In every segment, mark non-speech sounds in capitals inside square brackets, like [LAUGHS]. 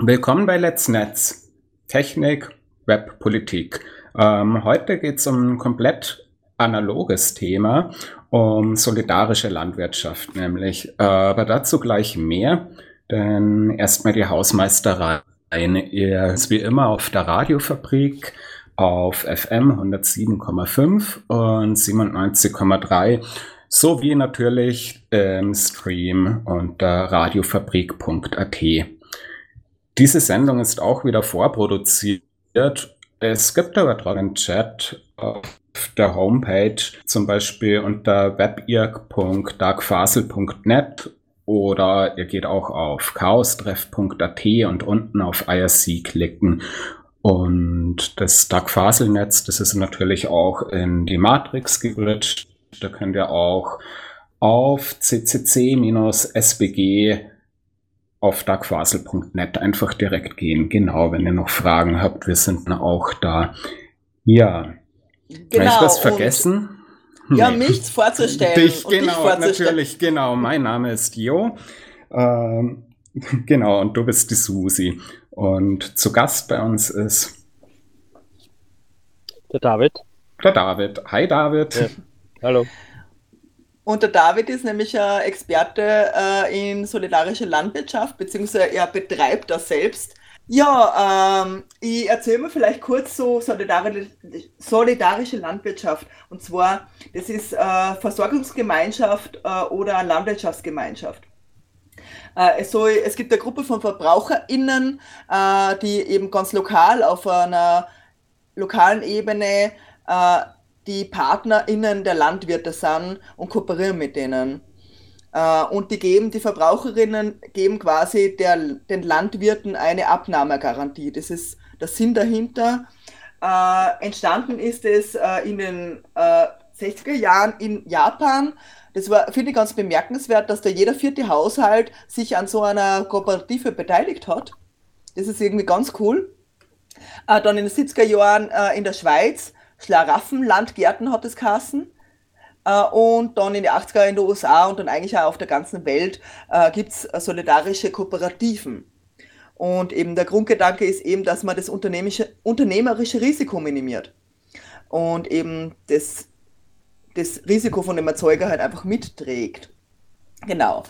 Willkommen bei Let's Netz. Technik, Web, Politik. Ähm, heute geht es um ein komplett analoges Thema, um solidarische Landwirtschaft nämlich. Äh, aber dazu gleich mehr, denn erstmal die Hausmeisterei. Ihr ist wie immer auf der Radiofabrik auf FM 107,5 und 97,3 sowie natürlich im Stream unter radiofabrik.at. Diese Sendung ist auch wieder vorproduziert. Es gibt aber einen Chat auf der Homepage, zum Beispiel unter webirk.darkfasel.net oder ihr geht auch auf chaostreff.at und unten auf IRC klicken. Und das Dark-Fasel-Netz, das ist natürlich auch in die Matrix geglitscht. Da könnt ihr auch auf ccc-sbg auf darkfasel.net einfach direkt gehen. Genau, wenn ihr noch Fragen habt, wir sind auch da. Ja. Genau, Habe ich was vergessen? Und, ja, mich vorzustellen. Dich, genau, dich vorzustellen. natürlich, genau. Mein Name ist Jo. Ähm, [LAUGHS] genau, und du bist die Susi. Und zu Gast bei uns ist der David. Der David. Hi David. Ja. Hallo. Und der David ist nämlich ein Experte äh, in solidarische Landwirtschaft, beziehungsweise er betreibt das selbst. Ja, ähm, ich erzähle mir vielleicht kurz so solidarische, solidarische Landwirtschaft. Und zwar, das ist äh, Versorgungsgemeinschaft äh, oder Landwirtschaftsgemeinschaft. Äh, es, soll, es gibt eine Gruppe von VerbraucherInnen, äh, die eben ganz lokal auf einer lokalen Ebene äh, die PartnerInnen der Landwirte sind und kooperieren mit denen. Äh, und die geben, die Verbraucherinnen geben quasi der, den Landwirten eine Abnahmegarantie. Das ist der Sinn dahinter. Äh, entstanden ist es äh, in den äh, 60er Jahren in Japan. Das war, finde ich ganz bemerkenswert, dass da jeder vierte Haushalt sich an so einer Kooperative beteiligt hat. Das ist irgendwie ganz cool. Äh, dann in den 70er Jahren äh, in der Schweiz Schlaraffenlandgärten hat es Kassen. Äh, und dann in den 80er in den USA und dann eigentlich auch auf der ganzen Welt äh, gibt es solidarische Kooperativen. Und eben der Grundgedanke ist eben, dass man das unternehmerische Risiko minimiert. Und eben das, das Risiko von dem Erzeuger halt einfach mitträgt. Genau.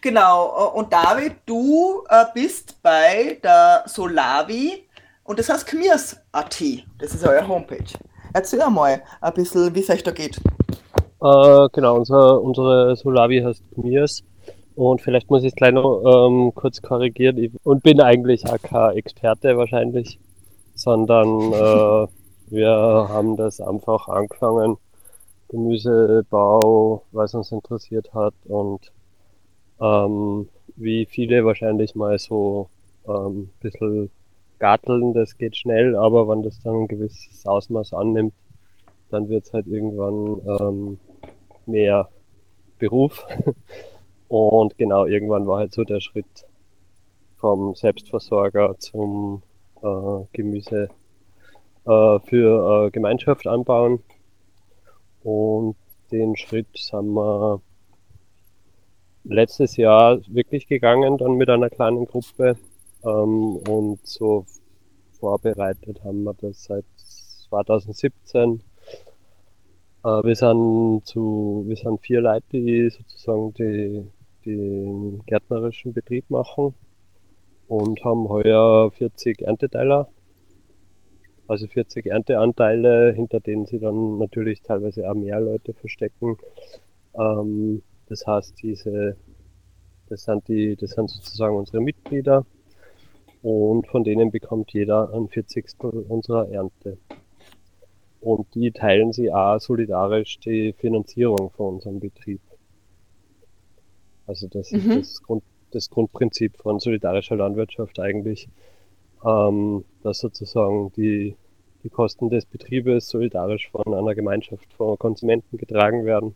Genau. Und David, du äh, bist bei der Solavi und das heißt Kmirs.at. Das ist eure Homepage. Erzähl mal ein bisschen, wie es euch da geht. Äh, genau, unser, unsere Solavi heißt Kmirs. Und vielleicht muss ich es gleich noch ähm, kurz korrigieren. Ich, und bin eigentlich auch kein Experte wahrscheinlich, sondern äh, wir haben das einfach angefangen. Gemüsebau, was uns interessiert hat und ähm, wie viele wahrscheinlich mal so ähm, bisschen Garteln, das geht schnell, aber wenn das dann ein gewisses Ausmaß annimmt, dann wird es halt irgendwann ähm, mehr Beruf. [LAUGHS] Und genau, irgendwann war halt so der Schritt vom Selbstversorger zum äh, Gemüse äh, für äh, Gemeinschaft anbauen. Und den Schritt haben wir letztes Jahr wirklich gegangen, dann mit einer kleinen Gruppe. Ähm, und so vorbereitet haben wir das seit 2017. Äh, wir sind zu, wir sind vier Leute, die sozusagen die, den gärtnerischen Betrieb machen und haben heuer 40 Ernteteiler. Also 40 Ernteanteile, hinter denen sie dann natürlich teilweise auch mehr Leute verstecken. Ähm, das heißt, diese, das sind die, das sind sozusagen unsere Mitglieder und von denen bekommt jeder ein Vierzigstel unserer Ernte. Und die teilen sie auch solidarisch die Finanzierung von unserem Betrieb. Also das mhm. ist das, Grund, das Grundprinzip von solidarischer Landwirtschaft eigentlich. ähm, dass sozusagen die, die Kosten des Betriebes solidarisch von einer Gemeinschaft von Konsumenten getragen werden.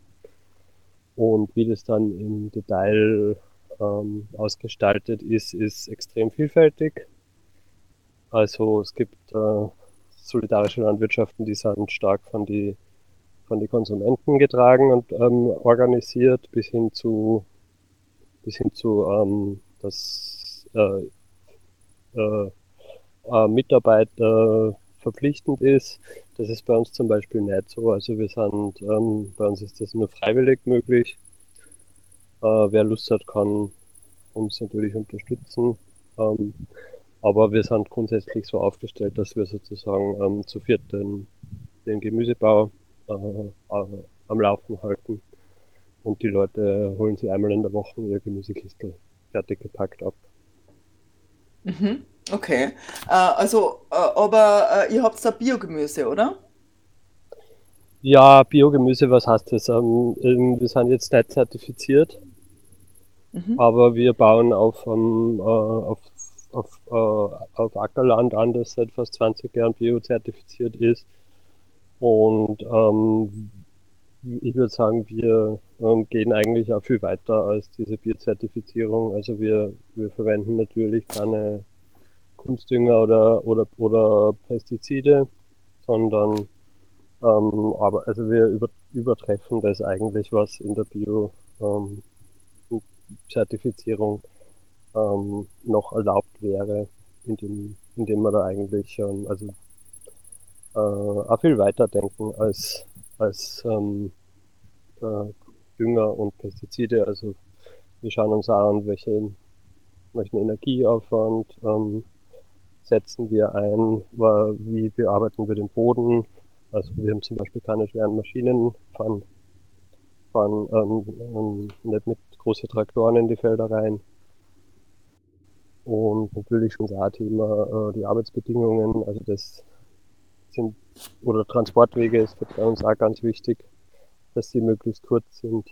Und wie das dann im Detail ähm, ausgestaltet ist, ist extrem vielfältig. Also es gibt äh, solidarische Landwirtschaften, die sind stark von die von den Konsumenten getragen und ähm, organisiert, bis hin zu bis hin zu ähm, dass äh, äh, äh, Mitarbeiter verpflichtend ist. Das ist bei uns zum Beispiel nicht so. Also wir sind, ähm, bei uns ist das nur freiwillig möglich. Äh, wer Lust hat, kann uns natürlich unterstützen. Ähm, aber wir sind grundsätzlich so aufgestellt, dass wir sozusagen ähm, zu viert den, den Gemüsebau äh, äh, am Laufen halten. Und die Leute holen sie einmal in der Woche ihr Gemüsekistel fertig gepackt ab. Mhm. Okay. Äh, also, äh, aber äh, ihr habt da Biogemüse, oder? Ja, Biogemüse, was heißt das? Ähm, ähm, wir sind jetzt nicht zertifiziert, mhm. aber wir bauen auf, ähm, äh, auf, auf, äh, auf Ackerland an, das seit fast 20 Jahren biozertifiziert ist. Und ähm, ich würde sagen, wir ähm, gehen eigentlich auch viel weiter als diese Bierzertifizierung. Also wir, wir verwenden natürlich keine Kunstdünger oder, oder, oder Pestizide, sondern ähm, aber also wir über, übertreffen das eigentlich, was in der Bio-Zertifizierung ähm, ähm, noch erlaubt wäre, indem, indem wir da eigentlich ähm, also äh, auch viel weiter denken als, als ähm, äh, Dünger und Pestizide. Also wir schauen uns an, welche, welchen Energieaufwand ähm, setzen wir ein, wie bearbeiten wir den Boden. Also wir haben zum Beispiel keine schweren Maschinen, fahren, fahren ähm, ähm, nicht mit großen Traktoren in die Felder rein. Und natürlich schon das Thema äh, die Arbeitsbedingungen, also das sind, oder Transportwege ist für uns auch ganz wichtig, dass sie möglichst kurz sind.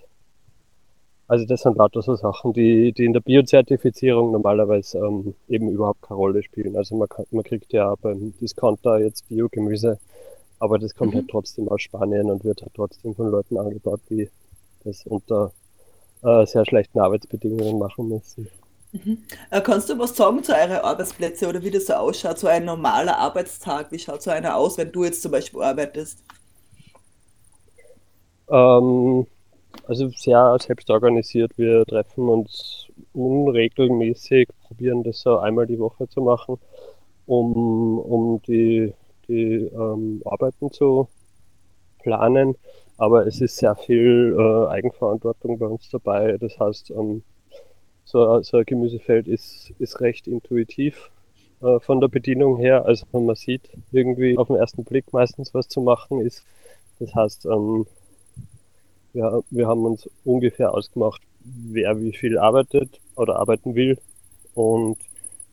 Also das sind lauter so Sachen, die, die in der Biozertifizierung normalerweise ähm, eben überhaupt keine Rolle spielen. Also man, kann, man kriegt ja beim Discounter jetzt Biogemüse, aber das kommt mhm. halt trotzdem aus Spanien und wird halt trotzdem von Leuten angebaut, die das unter äh, sehr schlechten Arbeitsbedingungen machen müssen. Mhm. Äh, kannst du was sagen zu euren Arbeitsplätzen oder wie das so ausschaut, so ein normaler Arbeitstag? Wie schaut so einer aus, wenn du jetzt zum Beispiel arbeitest? Ähm, also sehr selbst organisiert. Wir treffen uns unregelmäßig, probieren das so einmal die Woche zu machen, um, um die, die ähm, Arbeiten zu planen. Aber es ist sehr viel äh, Eigenverantwortung bei uns dabei. Das heißt, ähm, so, so ein Gemüsefeld ist, ist recht intuitiv äh, von der Bedienung her. Also man sieht irgendwie auf den ersten Blick meistens, was zu machen ist. Das heißt, ähm, ja, wir haben uns ungefähr ausgemacht, wer wie viel arbeitet oder arbeiten will und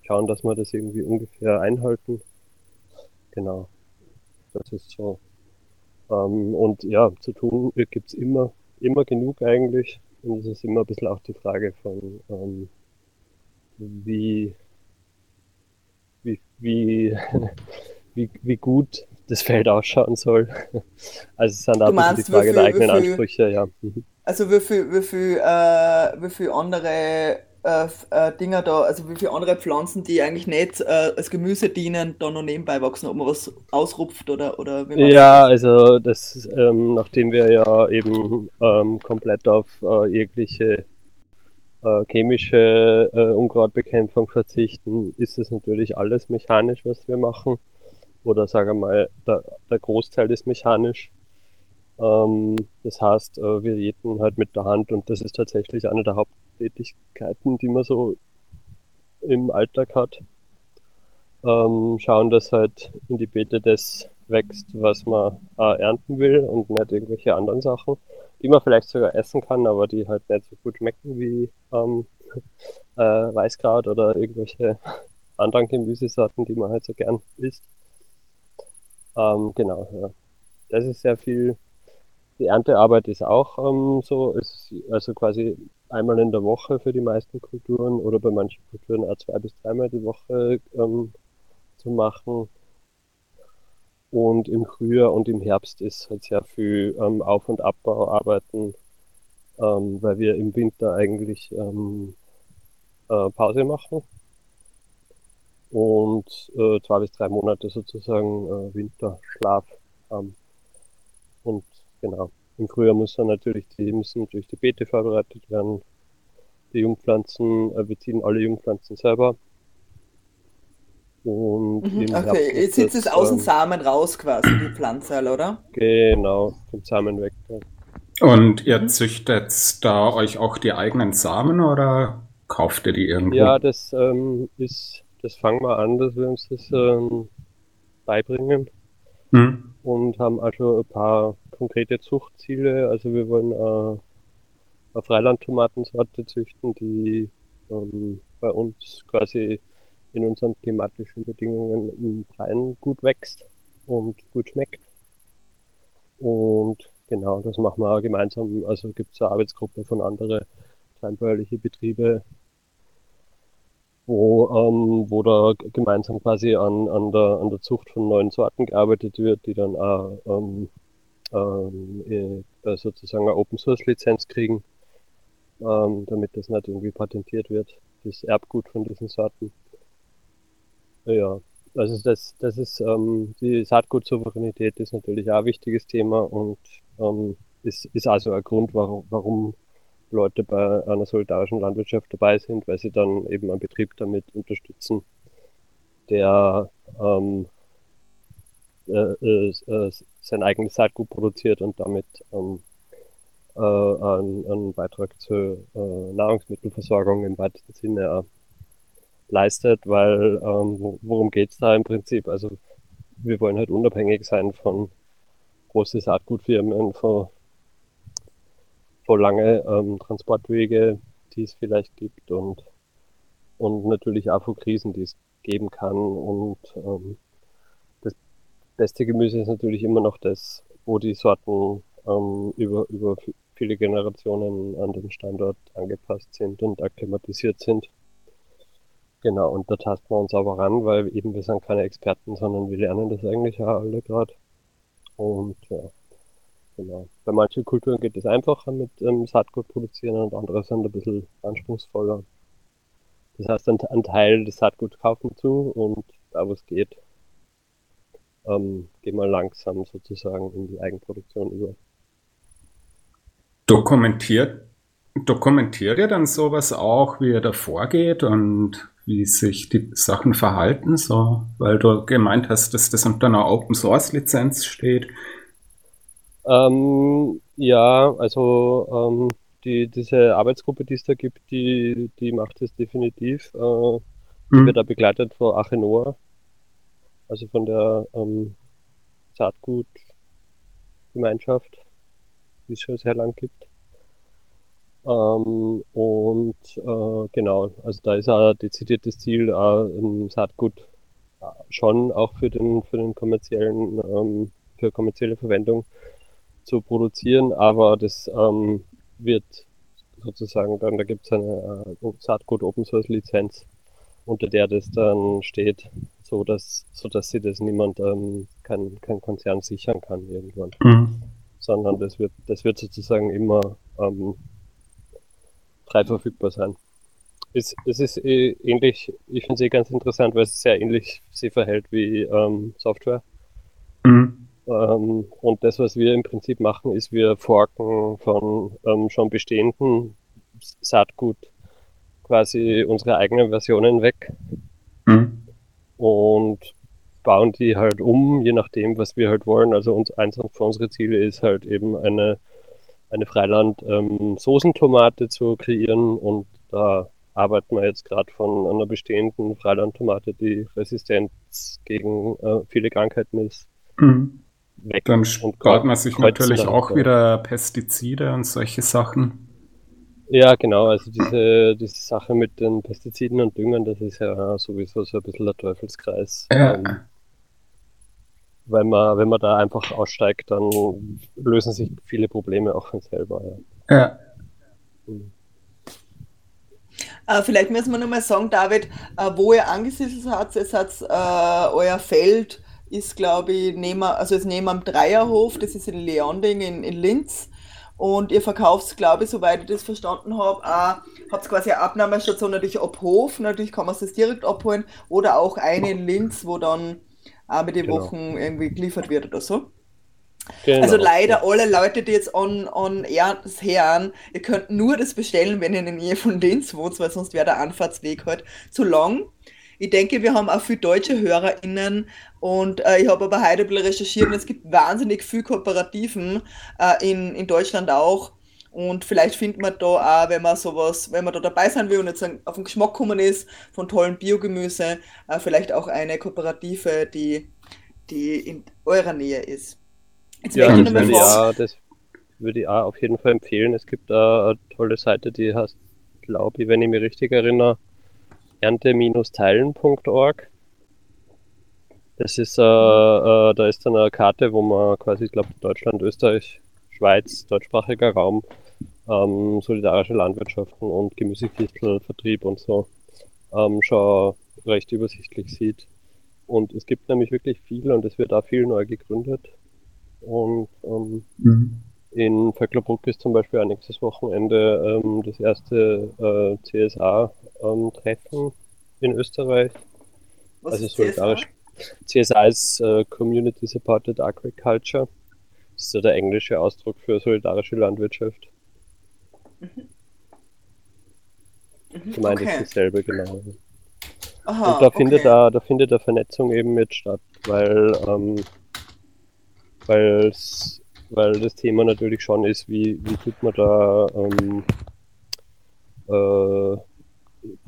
schauen, dass wir das irgendwie ungefähr einhalten. Genau. Das ist so. Ähm, und ja, zu tun gibt es immer, immer genug eigentlich. Und es ist immer ein bisschen auch die Frage von, ähm, wie, wie, wie, [LAUGHS] wie, wie gut das Feld ausschauen soll. [LAUGHS] Also es sind auch meinst, die Frage viel, der eigenen viel, Ansprüche, ja. Mhm. Also wie viel, wie viel, äh, wie viel andere äh, äh, Dinger da, also wie viele andere Pflanzen, die eigentlich nicht äh, als Gemüse dienen, da noch nebenbei wachsen, ob man was ausrupft oder, oder wie man Ja, das also das, ähm, nachdem wir ja eben ähm, komplett auf äh, jegliche äh, chemische äh, Unkrautbekämpfung verzichten, ist es natürlich alles mechanisch, was wir machen oder sagen wir mal, der, der Großteil ist mechanisch. Ähm, das heißt, wir jäten halt mit der Hand und das ist tatsächlich eine der Haupttätigkeiten, die man so im Alltag hat. Ähm, schauen, dass halt in die Beete das wächst, was man äh, ernten will und nicht irgendwelche anderen Sachen, die man vielleicht sogar essen kann, aber die halt nicht so gut schmecken wie ähm, [LAUGHS] äh, Weißkraut oder irgendwelche [LAUGHS] anderen Gemüsesorten, die man halt so gern isst. Ähm, genau, ja. Das ist sehr viel. Die Erntearbeit ist auch ähm, so, ist also quasi einmal in der Woche für die meisten Kulturen oder bei manchen Kulturen auch zwei bis dreimal die Woche ähm, zu machen. Und im Frühjahr und im Herbst ist halt sehr viel ähm, Auf- und Abbauarbeiten, ähm, weil wir im Winter eigentlich ähm, äh, Pause machen und äh, zwei bis drei Monate sozusagen äh, Winterschlaf haben. Und genau, im Frühjahr muss dann natürlich die, müssen natürlich die Beete vorbereitet werden. Die Jungpflanzen, äh, wir ziehen alle Jungpflanzen selber. Und mhm, okay, jetzt sitzt es aus dem ähm, Samen raus quasi, die Pflanze, oder? Genau, vom Samen weg. Ja. Und ihr mhm. züchtet da euch auch die eigenen Samen oder kauft ihr die irgendwo? Ja, das ähm, ist, das fangen wir an, dass wir uns das ähm, beibringen. Mhm. Und haben also ein paar konkrete Zuchtziele. Also wir wollen äh, eine Freilandtomatensorte züchten, die ähm, bei uns quasi in unseren klimatischen Bedingungen im Freien gut wächst und gut schmeckt. Und genau, das machen wir auch gemeinsam. Also gibt es eine Arbeitsgruppe von anderen kleinbäuerlichen Betriebe, wo, ähm, wo da gemeinsam quasi an, an, der, an der Zucht von neuen Sorten gearbeitet wird, die dann auch ähm, ähm, äh, sozusagen eine Open Source Lizenz kriegen, ähm, damit das nicht irgendwie patentiert wird, das Erbgut von diesen Sorten. Ja, also das, das ist ähm, die Saatgutsouveränität ist natürlich auch ein wichtiges Thema und ähm, ist, ist also ein Grund, warum, warum Leute bei einer solidarischen Landwirtschaft dabei sind, weil sie dann eben einen Betrieb damit unterstützen, der ähm, äh, äh, äh sein eigenes Saatgut produziert und damit ähm, äh, einen, einen, Beitrag zur äh, Nahrungsmittelversorgung im weitesten Sinne leistet, weil ähm, worum geht es da im Prinzip? Also wir wollen halt unabhängig sein von großen Saatgutfirmen, von, von lange ähm, Transportwege, die es vielleicht gibt und, und natürlich auch von Krisen, die es geben kann. Und ähm, beste Gemüse ist natürlich immer noch das, wo die Sorten ähm, über, über viele Generationen an den Standort angepasst sind und akklimatisiert sind. Genau, und da tasten wir uns aber ran, weil eben wir sind keine Experten, sondern wir lernen das eigentlich ja alle gerade. Und ja, genau. Bei manchen Kulturen geht es einfacher mit ähm, Saatgut produzieren und andere sind ein bisschen anspruchsvoller. Das heißt, ein, ein Teil des Saatguts kaufen zu und da wo es geht, ähm, gehen wir langsam sozusagen in die Eigenproduktion über. Dokumentiert, dokumentiert ihr dann sowas auch, wie ihr da vorgeht und wie sich die Sachen verhalten, so, weil du gemeint hast, dass das unter einer Open Source Lizenz steht. Ähm, ja, also ähm, die, diese Arbeitsgruppe, die es da gibt, die, die macht es definitiv. Äh, mhm. wird da begleitet von Achenoa, also von der ähm, Saatgutgemeinschaft, die es schon sehr lang gibt. Ähm, und äh, genau, also da ist auch dezidiertes Ziel, äh, ein Saatgut äh, schon auch für den, für den kommerziellen, ähm, für kommerzielle Verwendung zu produzieren, aber das ähm, wird sozusagen dann, da gibt es eine äh, Saatgut Open Source Lizenz, unter der das dann steht, so dass, so dass sie das niemand, ähm, kein, kein Konzern sichern kann irgendwann. Mhm. Sondern das wird, das wird sozusagen immer ähm, frei verfügbar sein. Es, es ist eh ähnlich, ich finde es eh ganz interessant, weil es sehr ähnlich sich verhält wie ähm, Software. Mhm. Ähm, und das, was wir im Prinzip machen, ist, wir forken von ähm, schon bestehenden Saatgut quasi unsere eigenen Versionen weg mhm. Und bauen die halt um, je nachdem, was wir halt wollen. Also uns, eins von unseren Ziele ist halt eben eine eine Freiland-Soßentomate ähm, zu kreieren und da arbeiten wir jetzt gerade von einer bestehenden Freilandtomate, die Resistenz gegen äh, viele Krankheiten ist. Mhm. Weg Dann spart man sich natürlich auch wieder Pestizide und solche Sachen. Ja, genau. Also diese, diese Sache mit den Pestiziden und Düngern, das ist ja sowieso so ein bisschen der Teufelskreis. Ja. Ähm, weil man, wenn man da einfach aussteigt, dann lösen sich viele Probleme auch von selber. Ja. ja. Mhm. Äh, vielleicht müssen wir nochmal sagen, David, äh, wo ihr angesiedelt habt. Es hat äh, euer Feld ist, glaube ich, neben, also ist neben am Dreierhof, das ist in Leonding in, in Linz. Und ihr verkauft, glaube ich, soweit ich das verstanden habe, habt quasi eine Abnahmestation natürlich ab Hof, natürlich kann man es das direkt abholen, oder auch eine in Linz, wo dann einmal die genau. Wochen irgendwie geliefert wird oder so. Genau. Also leider alle Leute, die jetzt on, on air hören, ihr könnt nur das bestellen, wenn ihr in der Nähe von Linz wohnt, weil sonst wäre der Anfahrtsweg halt zu lang. Ich denke, wir haben auch viele deutsche HörerInnen und äh, ich habe aber heute ein bisschen recherchiert und es gibt wahnsinnig viele Kooperativen äh, in, in Deutschland auch. Und vielleicht findet man da auch, wenn man sowas, wenn man da dabei sein will und jetzt auf den Geschmack kommen ist von tollen Biogemüse, äh, vielleicht auch eine Kooperative, die, die in eurer Nähe ist. Jetzt ja, ich nochmal ja, das würde ich auch auf jeden Fall empfehlen. Es gibt eine tolle Seite, die heißt, glaube ich, wenn ich mich richtig erinnere, ernte-teilen.org. Das ist, äh, äh, da ist dann eine Karte, wo man quasi, ich glaube, Deutschland, Österreich, Schweiz, deutschsprachiger Raum, ähm, solidarische Landwirtschaften und Gemüsekistelvertrieb und so ähm, schon recht übersichtlich sieht. Und es gibt nämlich wirklich viel und es wird auch viel neu gegründet. Und ähm, mhm. In Vöcklerbruck ist zum Beispiel auch nächstes Wochenende ähm, das erste äh, CSA-Treffen ähm, in Österreich. Was also solidarisch. CSA ist äh, Community Supported Agriculture. Das ist ja der englische Ausdruck für solidarische Landwirtschaft. Mhm. Mhm, Gemeint okay. ist dasselbe, genau. Aha, und da findet, da, da findet der Vernetzung eben mit statt, weil ähm, weil's, weil das Thema natürlich schon ist, wie, wie tut man da ähm, äh,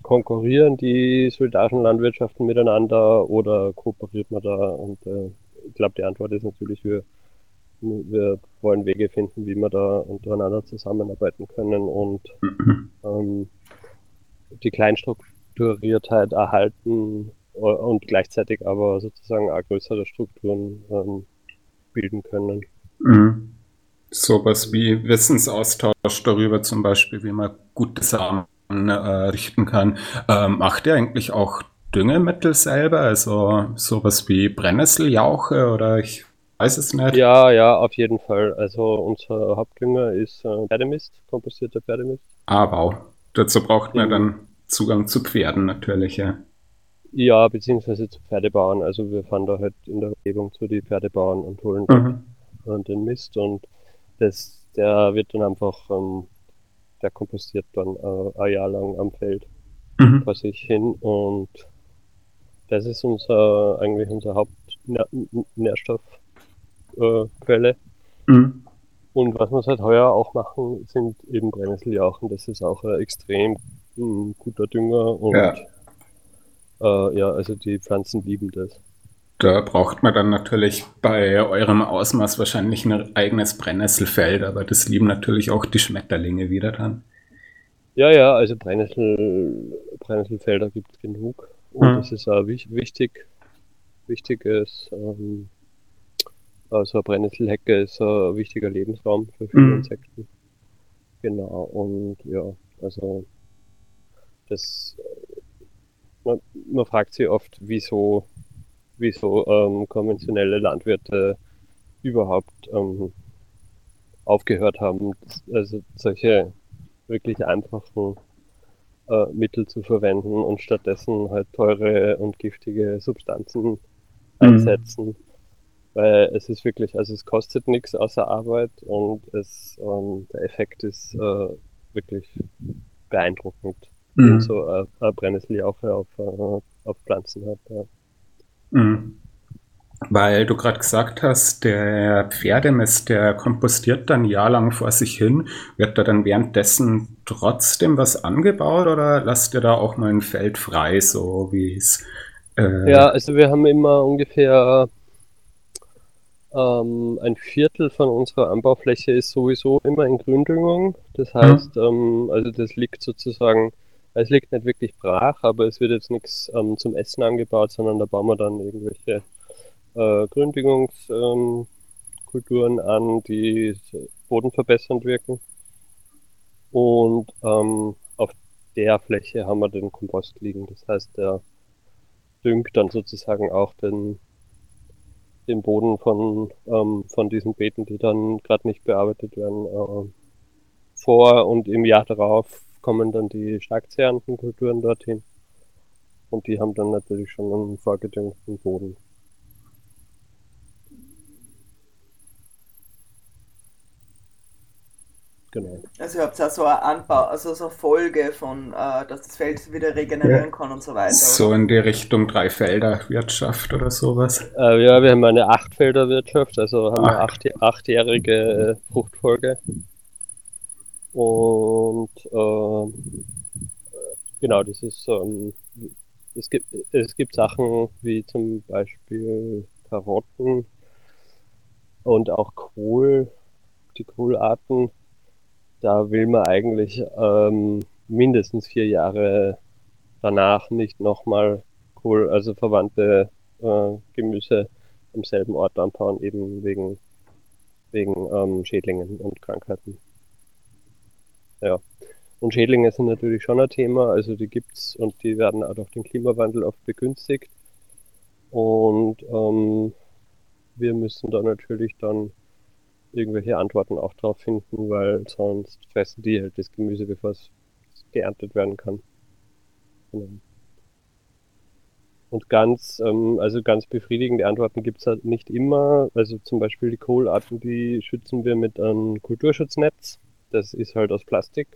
konkurrieren die solidarischen Landwirtschaften miteinander oder kooperiert man da? Und äh, ich glaube, die Antwort ist natürlich, wir, wir wollen Wege finden, wie wir da untereinander zusammenarbeiten können und ähm, die Kleinstrukturiertheit erhalten und gleichzeitig aber sozusagen auch größere Strukturen ähm, bilden können. Mhm. Sowas wie Wissensaustausch darüber zum Beispiel, wie man gute Samen äh, richten kann. Ähm, macht ihr eigentlich auch Düngemittel selber, also sowas wie Brennnesseljauche oder ich weiß es nicht? Ja, ja, auf jeden Fall. Also unser Hauptdünger ist äh, Pferdemist, kompostierter Pferdemist. Ah, wow. Dazu braucht man dann Zugang zu Pferden natürlich, ja. Ja, beziehungsweise zu Pferdebauern. Also wir fahren da halt in der Umgebung zu den Pferdebauern und holen mhm. Den Mist und das, der wird dann einfach, ähm, der kompostiert dann äh, ein Jahr lang am Feld mhm. vor sich hin und das ist unser eigentlich unser Hauptnährstoffquelle. Äh, mhm. Und was wir seit heuer auch machen, sind eben Brennnesseljauchen. Das ist auch ein extrem mh, hm, guter Dünger und ja äh, ja, also die Pflanzen lieben das. Da braucht man dann natürlich bei eurem Ausmaß wahrscheinlich ein eigenes Brennnesselfeld, aber das lieben natürlich auch die Schmetterlinge wieder dann. Ja, ja, also Brennnessel, Brennnesselfelder gibt es genug. Und hm. das ist auch wichtig. Wichtiges, ähm, also Brennnesselhecke ist ein wichtiger Lebensraum für viele hm. Insekten. Genau, und ja, also das man, man fragt sich oft, wieso, wieso ähm, konventionelle Landwirte überhaupt ähm, aufgehört haben, also solche wirklich einfachen äh, Mittel zu verwenden und stattdessen halt teure und giftige Substanzen mhm. einsetzen. Weil es ist wirklich, also es kostet nichts außer Arbeit und es, ähm, der Effekt ist äh, wirklich beeindruckend mhm. so äh, eine Brennnesseljauche auf, äh, auf Pflanzen hat. Ja. Mhm. Weil du gerade gesagt hast, der Pferdemist, der kompostiert dann jahrelang vor sich hin. Wird da dann währenddessen trotzdem was angebaut oder lasst ihr da auch mal ein Feld frei, so wie es. Äh ja, also wir haben immer ungefähr ähm, ein Viertel von unserer Anbaufläche ist sowieso immer in Gründüngung. Das heißt, mhm. ähm, also das liegt sozusagen es liegt nicht wirklich brach, aber es wird jetzt nichts ähm, zum Essen angebaut, sondern da bauen wir dann irgendwelche äh, Gründungskulturen ähm, an, die bodenverbessernd wirken. Und ähm, auf der Fläche haben wir den Kompost liegen. Das heißt, der düngt dann sozusagen auch den, den Boden von, ähm, von diesen Beeten, die dann gerade nicht bearbeitet werden, äh, vor und im Jahr darauf kommen dann die stark zehrenden Kulturen dorthin. Und die haben dann natürlich schon einen vorgedüngten Boden. Genau. Also ihr habt ja so eine Anbau, also so eine Folge von, äh, dass das Feld wieder regenerieren ja. kann und so weiter. So oder? in die Richtung Dreifelderwirtschaft oder sowas. Äh, ja, wir haben eine Achtfelderwirtschaft, also haben wir acht, achtjährige Fruchtfolge. Und äh, genau, das ist ähm, es gibt es gibt Sachen wie zum Beispiel Karotten und auch Kohl, die Kohlarten da will man eigentlich ähm, mindestens vier Jahre danach nicht nochmal cool, also verwandte äh, Gemüse am selben Ort anbauen, eben wegen, wegen ähm, Schädlingen und Krankheiten. Ja. Und Schädlinge sind natürlich schon ein Thema, also die gibt's und die werden auch durch den Klimawandel oft begünstigt. Und ähm, wir müssen da natürlich dann irgendwelche Antworten auch drauf finden, weil sonst fressen die halt das Gemüse, bevor es geerntet werden kann. Genau. Und ganz, ähm, also ganz befriedigende Antworten gibt es halt nicht immer. Also zum Beispiel die Kohlarten, die schützen wir mit einem Kulturschutznetz. Das ist halt aus Plastik.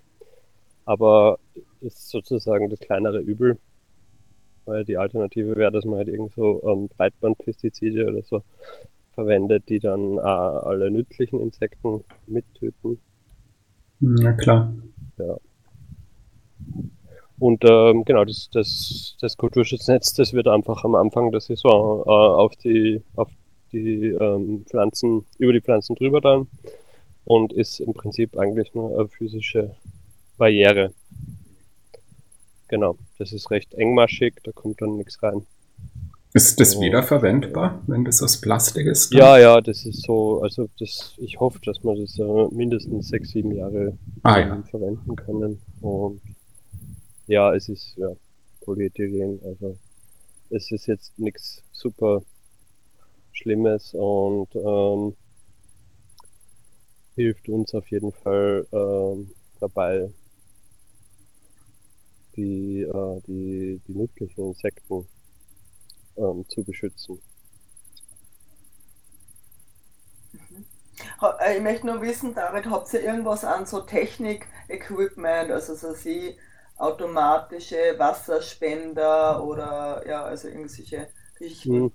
Aber ist sozusagen das kleinere Übel. Weil die Alternative wäre, dass man halt irgend so ähm, Breitbandpestizide oder so verwendet, die dann äh, alle nützlichen Insekten mittöten. Ja, klar. Ja. Und ähm, genau, das, das, das Kulturschutznetz, das wird einfach am Anfang der Saison äh, auf die, auf die ähm, Pflanzen, über die Pflanzen drüber dann und ist im Prinzip eigentlich nur eine physische Barriere. Genau, das ist recht engmaschig, da kommt dann nichts rein. Ist das wiederverwendbar, wenn das aus Plastik ist? Dann? Ja, ja, das ist so, also das, ich hoffe, dass wir das äh, mindestens sechs, sieben Jahre ah, ja. verwenden können. Und ja, es ist ja Polyethylen, also es ist jetzt nichts super Schlimmes und ähm, hilft uns auf jeden Fall ähm, dabei, die, äh, die, die nützlichen Insekten ähm, zu beschützen. Mhm. Äh, ich möchte nur wissen, David, habt ihr irgendwas an so Technik, Equipment, also so sie automatische Wasserspender oder ja, also irgendwelche Richten? Hm.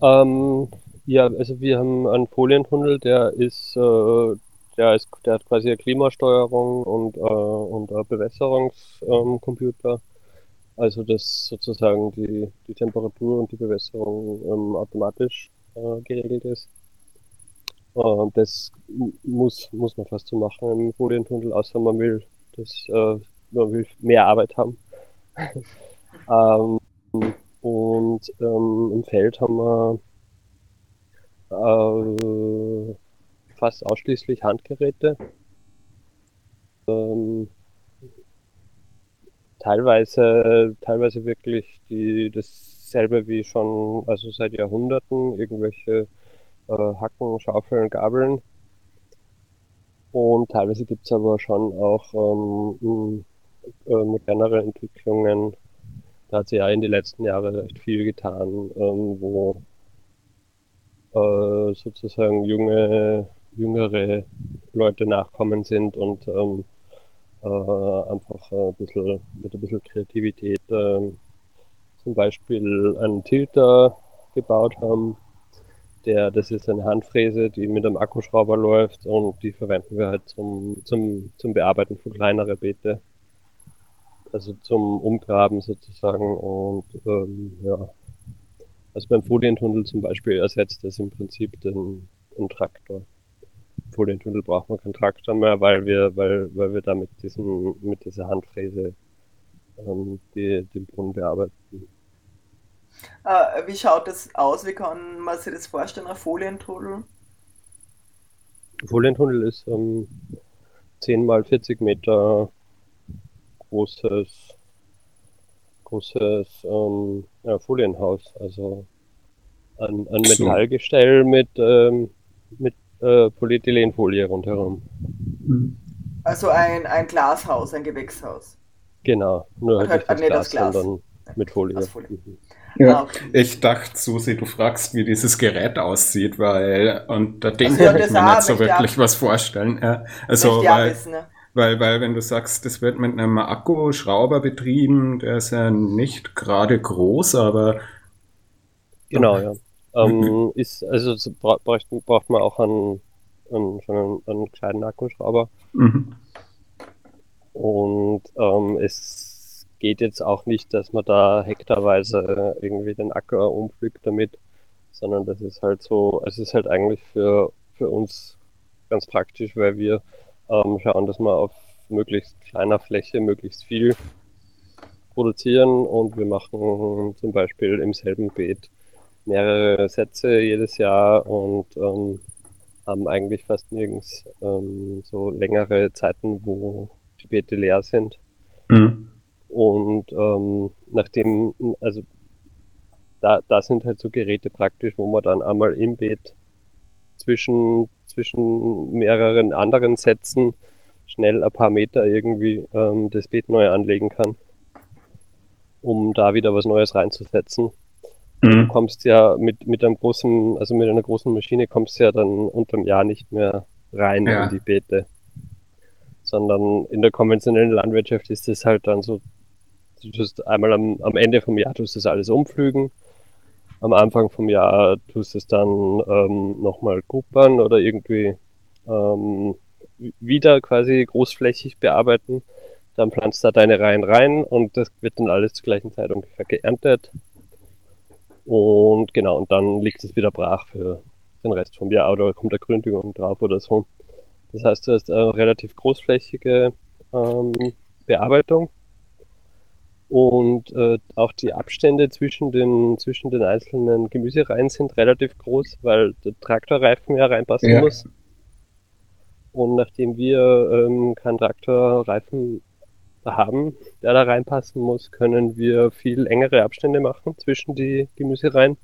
Ähm, ja, also wir haben einen Folientunnel, der ist, äh, der ist, der hat quasi eine Klimasteuerung und, äh, und ein Bewässerungscomputer. Ähm, also dass sozusagen die, die Temperatur und die Bewässerung ähm, automatisch äh, geregelt ist. Äh, das muss, muss man fast so machen im Folientunnel, außer man will, das, äh, man will mehr Arbeit haben. [LAUGHS] ähm, und ähm, im Feld haben wir äh, fast ausschließlich Handgeräte. Ähm, teilweise, teilweise wirklich die, dasselbe wie schon, also seit Jahrhunderten, irgendwelche äh, Hacken, Schaufeln, Gabeln. Und teilweise gibt es aber schon auch ähm, äh, modernere Entwicklungen. Da hat sich ja in den letzten Jahren recht viel getan, ähm, wo äh, sozusagen junge, jüngere Leute nachkommen sind und ähm, äh, einfach ein bisschen, mit ein bisschen Kreativität äh, zum Beispiel einen Tilter gebaut haben. Der, das ist eine Handfräse, die mit einem Akkuschrauber läuft und die verwenden wir halt zum, zum, zum Bearbeiten von kleineren Beete. Also zum Umgraben sozusagen und ähm, ja. Also beim Folientunnel zum Beispiel ersetzt das im Prinzip den, den Traktor. Folientunnel braucht man keinen Traktor mehr, weil wir, weil, weil wir da mit, diesen, mit dieser Handfräse ähm, die, den Brunnen bearbeiten. Äh, wie schaut das aus? Wie kann man sich das vorstellen, ein Folientunnel? Folientunnel ist ähm, 10 mal 40 Meter großes, großes ähm, ja, Folienhaus. Also ein, ein Metallgestell mit, ähm, mit äh, Polyethylenfolie rundherum. Also ein, ein Glashaus, ein Gewächshaus. Genau, nur Und halt, halt- nicht das nee, Glas, das Glas. sondern mit Folie. Mhm. Ja. Ah, okay. Ich dachte, Susi, du fragst, wie dieses Gerät aussieht, weil unter dem Ach so, kann ich mir nicht so wirklich was vorstellen. Ja, also, weil, wissen, ne? Weil, weil, wenn du sagst, das wird mit einem Akkuschrauber betrieben, der ist ja nicht gerade groß, aber Genau, ja. [LAUGHS] Ähm, ist, also so bra braucht, braucht man auch einen, einen, schon einen, einen gescheiten Akkuschrauber. mhm. Und ähm, es geht jetzt auch nicht, dass man da hektarweise irgendwie den Acker umpflügt damit, sondern das ist halt so, es ist halt eigentlich für, für uns ganz praktisch, weil wir ähm, schauen, dass wir auf möglichst kleiner Fläche möglichst viel produzieren und wir machen zum Beispiel im selben Beet mehrere Sätze jedes Jahr und ähm, haben eigentlich fast nirgends ähm, so längere Zeiten, wo die Beete leer sind. Mhm. Und ähm, nachdem, also da, da sind halt so Geräte praktisch, wo man dann einmal im Beet zwischen, zwischen mehreren anderen Sätzen schnell ein paar Meter irgendwie ähm, das Beet neu anlegen kann, um da wieder was Neues reinzusetzen. Du Mhm. kommst ja mit, mit einem großen, also mit einer großen Maschine kommst du ja dann unterm Jahr nicht mehr rein Ja. in die Beete. Sondern in der konventionellen Landwirtschaft ist es halt dann so, du tust einmal am, am Ende vom Jahr tust du das alles umpflügen. Am Anfang vom Jahr tust es dann ähm, nochmal gruppern oder irgendwie ähm, wieder quasi großflächig bearbeiten. Dann pflanzt da deine Reihen rein und das wird dann alles zur gleichen Zeit ungefähr geerntet. Und genau, und dann liegt es wieder brach für den Rest vom Jahr oder kommt der Gründüngung drauf oder so. Das heißt, du hast eine relativ großflächige ähm, Bearbeitung und äh, auch die Abstände zwischen den, zwischen den einzelnen Gemüsereihen sind relativ groß, weil der Traktorreifen ja reinpassen Ja. muss. Und nachdem wir ähm, keinen Traktorreifen haben, der da reinpassen muss, können wir viel engere Abstände machen zwischen die Gemüsereihen.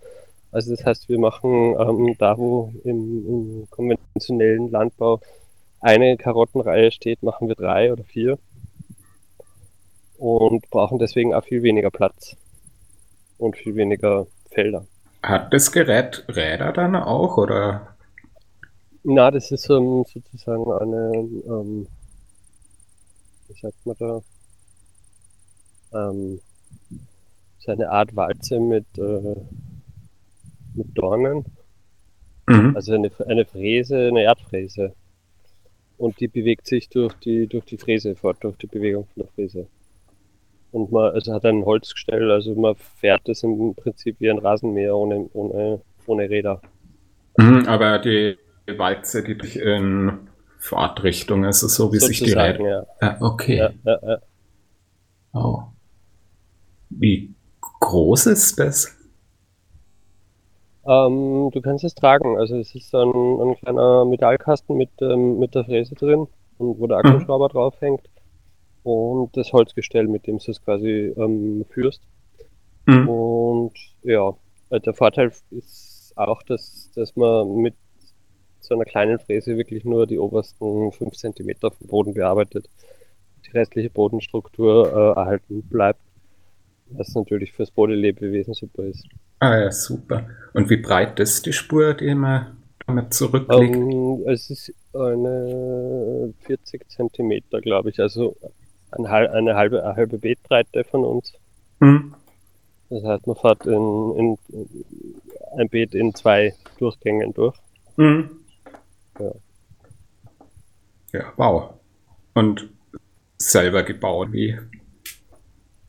Also das heißt, wir machen ähm, da, wo im, im konventionellen Landbau eine Karottenreihe steht, machen wir drei oder vier und brauchen deswegen auch viel weniger Platz und viel weniger Felder. Hat das Gerät Räder dann auch oder? Na, das ist ähm, sozusagen eine, ähm, wie sagt man da, ähm, so eine Art Walze mit, äh, mit Dornen, Mhm. also eine, eine Fräse, eine Erdfräse. Und die bewegt sich durch die, durch die Fräse fort, durch die Bewegung von der Fräse. Und man, also hat ein Holzgestell, also man fährt es im Prinzip wie ein Rasenmäher ohne, ohne, ohne Räder. Mhm, aber die Walze, die durch in Fahrtrichtung ist, ist so wie sich die Sozusagen, Räder. ja. Ah, okay. Ja, ja. Oh. Wie groß ist das? Ähm, du kannst es tragen. Also es ist ein, ein kleiner Metallkasten mit, ähm, mit der Fräse drin und wo der Akkuschrauber draufhängt und das Holzgestell, mit dem du es quasi ähm, führst. Mhm. Und ja, äh, der Vorteil ist auch, dass, dass man mit so einer kleinen Fräse wirklich nur die obersten 5 cm vom Boden bearbeitet. Die restliche Bodenstruktur äh, erhalten bleibt, was natürlich fürs Bodenlebewesen super ist. Ah ja, super. Und wie breit ist die Spur, die man damit zurücklegt? Ähm, es ist eine 40 Zentimeter, glaube ich, also eine halbe, eine halbe Beetbreite von uns. Mhm. Das heißt, man fährt in, in, ein Beet in zwei Durchgängen durch. Mhm. Ja. Ja, wow. Und selber gebaut, wie?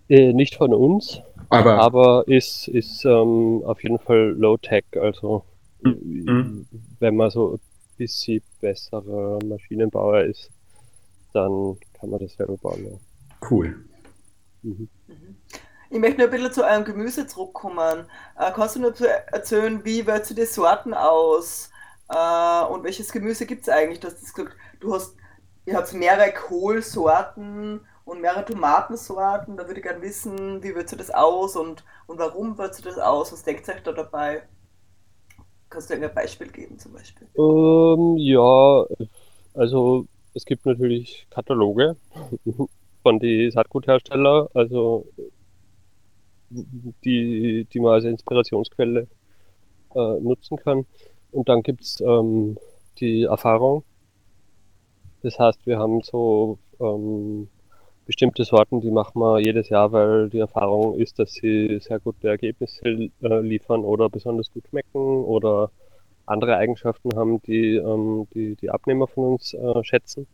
Äh, nicht von uns, Aber, aber ist, ist ähm, auf jeden Fall Low-Tech. Also, Mhm. wenn man so ein bisschen besserer Maschinenbauer ist, dann kann man das selber bauen. Ja. cool. Mhm. Ich möchte nur ein bisschen zu eurem Gemüse zurückkommen. Äh, kannst du nur erzählen, wie wählt ihr die Sorten aus? Äh, und welches Gemüse gibt es eigentlich? Du hast das gesagt, du hast, ihr habt mehrere Kohlsorten und mehrere Tomatensorten. Da würde ich gerne wissen, wie würzt ihr das aus und, und warum würzt ihr das aus? Was denkt ihr euch da dabei? Kannst du ein Beispiel geben zum Beispiel? Ähm, ja, also es gibt natürlich Kataloge [LAUGHS] von den Saatgutherstellern, also die, die man als Inspirationsquelle äh, nutzen kann. Und dann gibt es ähm, die Erfahrung. Das heißt, wir haben so ähm, bestimmte Sorten, die machen wir jedes Jahr, weil die Erfahrung ist, dass sie sehr gute Ergebnisse äh, liefern oder besonders gut schmecken oder andere Eigenschaften haben, die ähm, die, die Abnehmer von uns äh, schätzen.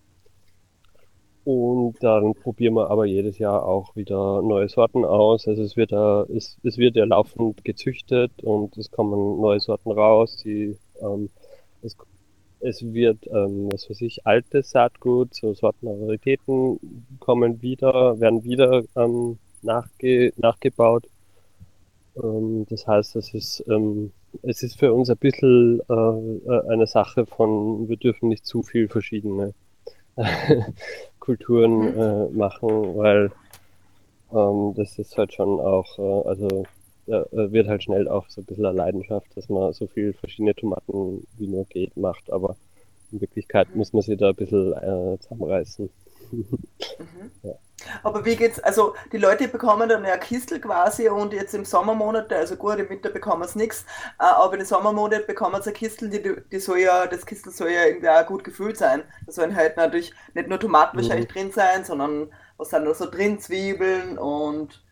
Und dann probieren wir aber jedes Jahr auch wieder neue Sorten aus. Also es wird ja, es, es wird ja laufend gezüchtet und es kommen neue Sorten raus. Die, ähm, es, es wird, ähm, was weiß ich, altes Saatgut, so Sortenraritäten kommen wieder, werden wieder ähm, nachge, nachgebaut. Ähm, das heißt, es ist, ähm, es ist für uns ein bisschen äh, eine Sache von, wir dürfen nicht zu viel verschiedene [LAUGHS] Kulturen mhm. äh, machen, weil ähm, das ist halt schon auch, äh, also äh, wird halt schnell auch so ein bisschen eine Leidenschaft, dass man so viel verschiedene Tomaten wie nur geht macht, aber in Wirklichkeit muss man sich da ein bisschen äh, zusammenreißen. [LAUGHS] Mhm. ja. Aber wie geht's, also die Leute bekommen dann ja Kistel quasi und jetzt im Sommermonat, also gut, im Winter bekommen sie nichts, äh, aber den Sommermonat bekommen sie eine Kistel, die, die soll ja, das Kistel soll ja irgendwie auch gut gefüllt sein. Da sollen halt natürlich nicht nur Tomaten mhm. wahrscheinlich drin sein, sondern was sind da so drin, Zwiebeln und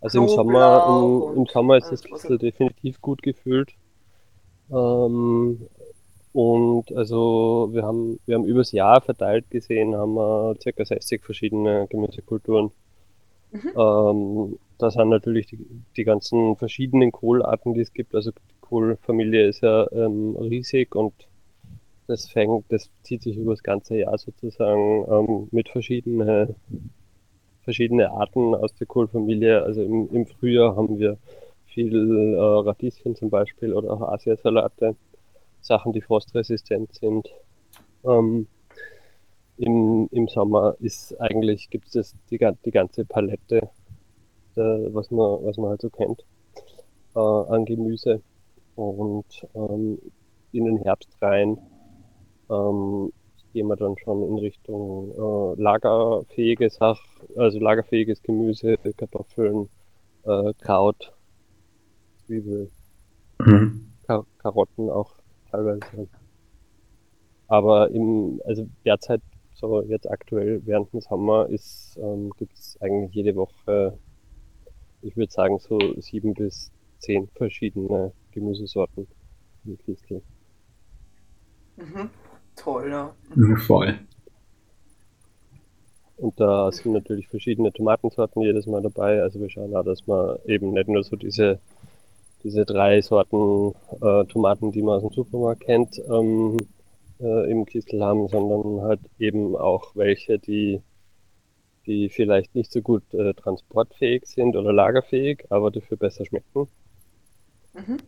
Also im Sommer, im, im Sommer ist das Kistel definitiv gut gefüllt. Ähm, und also wir haben, wir haben übers Jahr verteilt gesehen, haben wir ca. 60 verschiedene Gemüsekulturen. Mhm. Ähm, da sind natürlich die, die ganzen verschiedenen Kohlarten, die es gibt. Also die Kohlfamilie ist ja ähm, riesig und das fängt, das zieht sich über das ganze Jahr sozusagen ähm, mit verschiedene, verschiedene Arten aus der Kohlfamilie. Also im, im Frühjahr haben wir viel äh, Radieschen zum Beispiel oder auch Asiasalate. Sachen, die frostresistent sind. Ähm, im, Im Sommer ist eigentlich, gibt es die, die ganze Palette, der, was, man, was man halt so kennt, äh, an Gemüse. Und ähm, in den Herbst rein ähm, gehen wir dann schon in Richtung äh, lagerfähige Sach, also lagerfähiges Gemüse, Kartoffeln, äh, Kraut, Zwiebel, mhm. Kar Karotten auch teilweise. Aber im, also derzeit, so jetzt aktuell während dem Sommer ist, ähm, gibt es eigentlich jede Woche, ich würde sagen, so sieben bis zehn verschiedene Gemüsesorten im Kistel. Mhm. Toll, ja. Mhm, voll. Und da sind natürlich verschiedene Tomatensorten jedes Mal dabei. Also wir schauen auch, dass man eben nicht nur so diese diese drei Sorten äh, Tomaten, die man aus dem Supermarkt kennt, ähm, äh, im Kistel haben, sondern halt eben auch welche, die, die vielleicht nicht so gut äh, transportfähig sind oder lagerfähig, aber dafür besser schmecken. Mhm.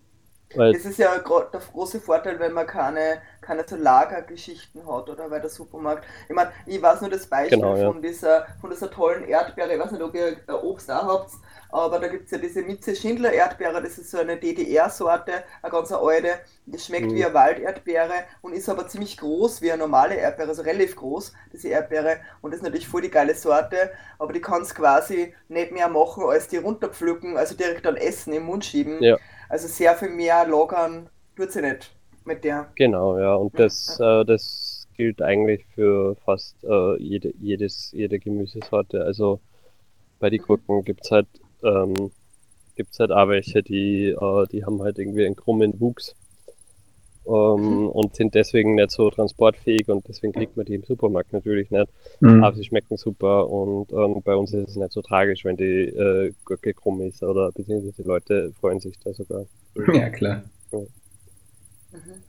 Weil, das ist ja der große Vorteil, wenn man keine, keine so Lagergeschichten hat, oder? Weil der Supermarkt, ich meine, ich weiß nur das Beispiel genau, ja. von, dieser, von dieser tollen Erdbeere, ich weiß nicht, ob ihr Obst auch habt, aber da gibt es ja diese Mitze Schindler Erdbeere, das ist so eine DDR-Sorte, eine ganz alte, die schmeckt mhm. wie eine Walderdbeere und ist aber ziemlich groß wie eine normale Erdbeere, also relativ groß, diese Erdbeere. Und das ist natürlich voll die geile Sorte, aber die kannst quasi nicht mehr machen, als die runterpflücken, also direkt dann essen, im Mund schieben. Ja. Also sehr viel mehr lagern tut sie nicht mit der. Genau, ja, und das, ja. Äh, das gilt eigentlich für fast äh, jede, jedes, jede Gemüsesorte. Also bei den Gurken gibt es halt ähm, halt auch welche, die, äh, die haben halt irgendwie einen krummen Wuchs ähm, mhm. und sind deswegen nicht so transportfähig und deswegen kriegt man die im Supermarkt natürlich nicht. Mhm. Aber sie schmecken super und ähm, bei uns ist es nicht so tragisch, wenn die äh, Gurke krumm ist oder beziehungsweise die Leute freuen sich da sogar. [LAUGHS] Ja, klar. Ja. Mhm.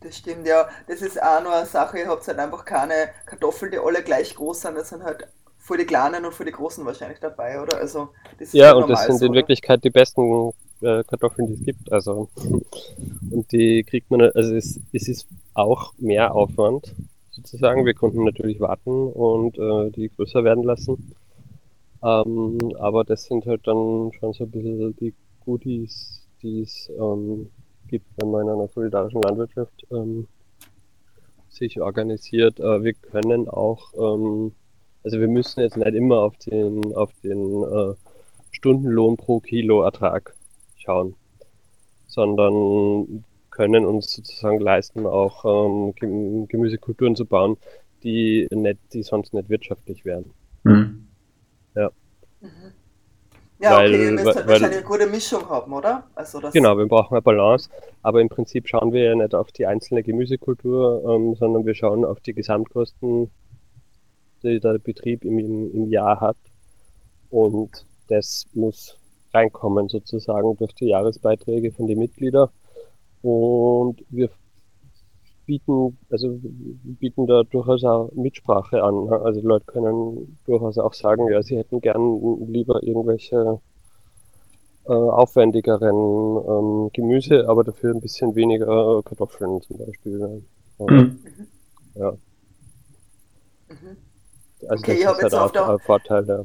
Das stimmt, ja. Das ist auch noch eine Sache, ihr habt halt einfach keine Kartoffeln, die alle gleich groß sind. Das sind halt für die Kleinen und für die Großen wahrscheinlich dabei, oder? Also, ja, und das sind so, in Wirklichkeit die besten äh, Kartoffeln, die es gibt. Also, und die kriegt man, also es, es ist auch mehr Aufwand sozusagen. Wir konnten natürlich warten und äh, die größer werden lassen. Ähm, aber das sind halt dann schon so ein bisschen die Goodies, die es ähm, gibt, wenn man in einer solidarischen Landwirtschaft ähm, sich organisiert. Äh, wir können auch, ähm, also wir müssen jetzt nicht immer auf den, auf den äh, Stundenlohn pro Kilo Ertrag schauen, sondern können uns sozusagen leisten, auch ähm, Gemüsekulturen zu bauen, die, nicht, die sonst nicht wirtschaftlich wären. Mhm. Ja. Mhm. Ja, weil, okay, ihr müsst halt wahrscheinlich eine gute Mischung haben, oder? Also das genau, wir brauchen eine Balance, aber im Prinzip schauen wir ja nicht auf die einzelne Gemüsekultur, ähm, sondern wir schauen auf die Gesamtkosten, die der Betrieb im, im Jahr hat. Und das muss reinkommen sozusagen durch die Jahresbeiträge von den Mitgliedern. Und wir bieten, also bieten da durchaus auch Mitsprache an. Also die Leute können durchaus auch sagen, ja, sie hätten gern lieber irgendwelche äh, aufwendigeren ähm, Gemüse, aber dafür ein bisschen weniger Kartoffeln zum Beispiel. Mhm. Ja. Mhm. Also okay, das ist halt auch ein Vorteil. Ja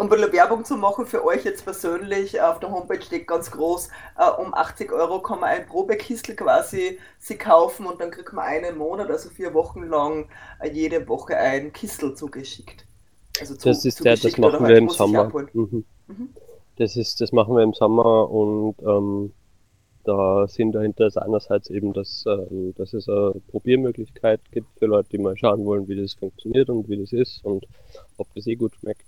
um ein bisschen Werbung zu machen für euch jetzt persönlich, auf der Homepage steht ganz groß, äh, um 80 Euro kann man ein Probekistel quasi sie kaufen und dann kriegt man einen Monat, also vier Wochen lang, äh, jede Woche ein Kistel zugeschickt. Also zu, das ist der, das machen wir halt im Sommer. Mhm. Mhm. Das ist, das machen wir im Sommer und ähm, da sind dahinter ist einerseits eben, dass, äh, dass es eine Probiermöglichkeit gibt für Leute, die mal schauen wollen, wie das funktioniert und wie das ist und ob das eh gut schmeckt.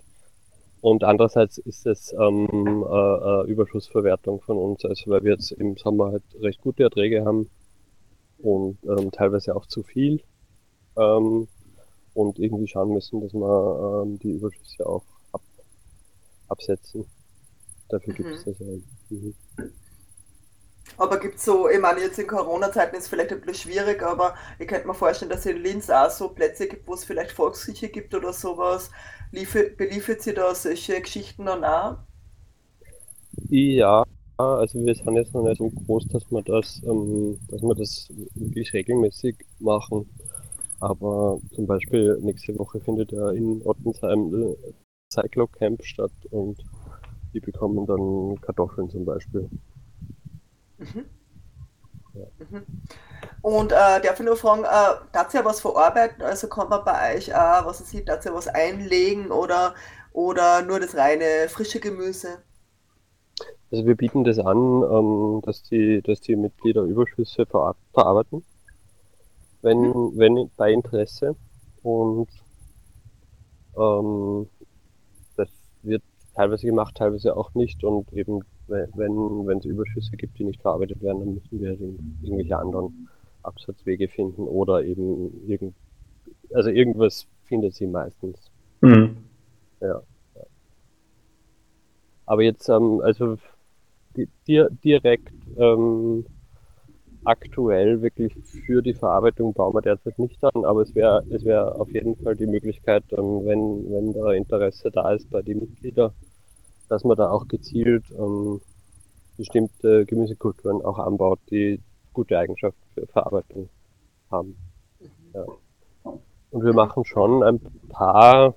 Und andererseits ist es ähm, äh, äh, Überschussverwertung von uns, also weil wir jetzt im Sommer halt recht gute Erträge haben und ähm, teilweise auch zu viel ähm, und irgendwie schauen müssen, dass wir ähm, die Überschüsse auch ab, absetzen. Dafür gibt es mhm. das ja. Mhm. Aber gibt es so, ich meine, jetzt in Corona-Zeiten ist es vielleicht ein bisschen schwierig, aber ich könnte mir vorstellen, dass es in Linz auch so Plätze gibt, wo es vielleicht Volksküche gibt oder sowas, Liefert, beliefert sie da solche Geschichten dann auch? Ja, also wir sind jetzt noch nicht so groß, dass wir das, ähm, dass wir das wirklich regelmäßig machen. Aber zum Beispiel nächste Woche findet ja in Ottensheim Cyclo-Camp statt und die bekommen dann Kartoffeln zum Beispiel. Mhm. Ja. Mhm. Und äh, darf ich nur fragen, äh, darf ihr was verarbeiten? Also kann man bei euch auch, was es darf ihr was einlegen oder, oder nur das reine frische Gemüse? Also wir bieten das an, ähm, dass, die, dass die Mitglieder Überschüsse ver verarbeiten, wenn, mhm. wenn bei Interesse. Und ähm, das wird teilweise gemacht, teilweise auch nicht. Und eben wenn wenn es Überschüsse gibt, die nicht verarbeitet werden, dann müssen wir irgendwelche anderen Absatzwege finden oder eben irgend, also irgendwas findet sie meistens. Mhm. Ja, ja. Aber jetzt, ähm, also di direkt ähm, aktuell wirklich für die Verarbeitung bauen wir derzeit nicht an, aber es wäre es wäre auf jeden Fall die Möglichkeit, ähm, wenn, wenn da Interesse da ist bei den Mitgliedern, dass man da auch gezielt ähm, bestimmte Gemüsekulturen auch anbaut, die gute Eigenschaften für Verarbeitung haben. Ja. Und wir machen schon ein paar,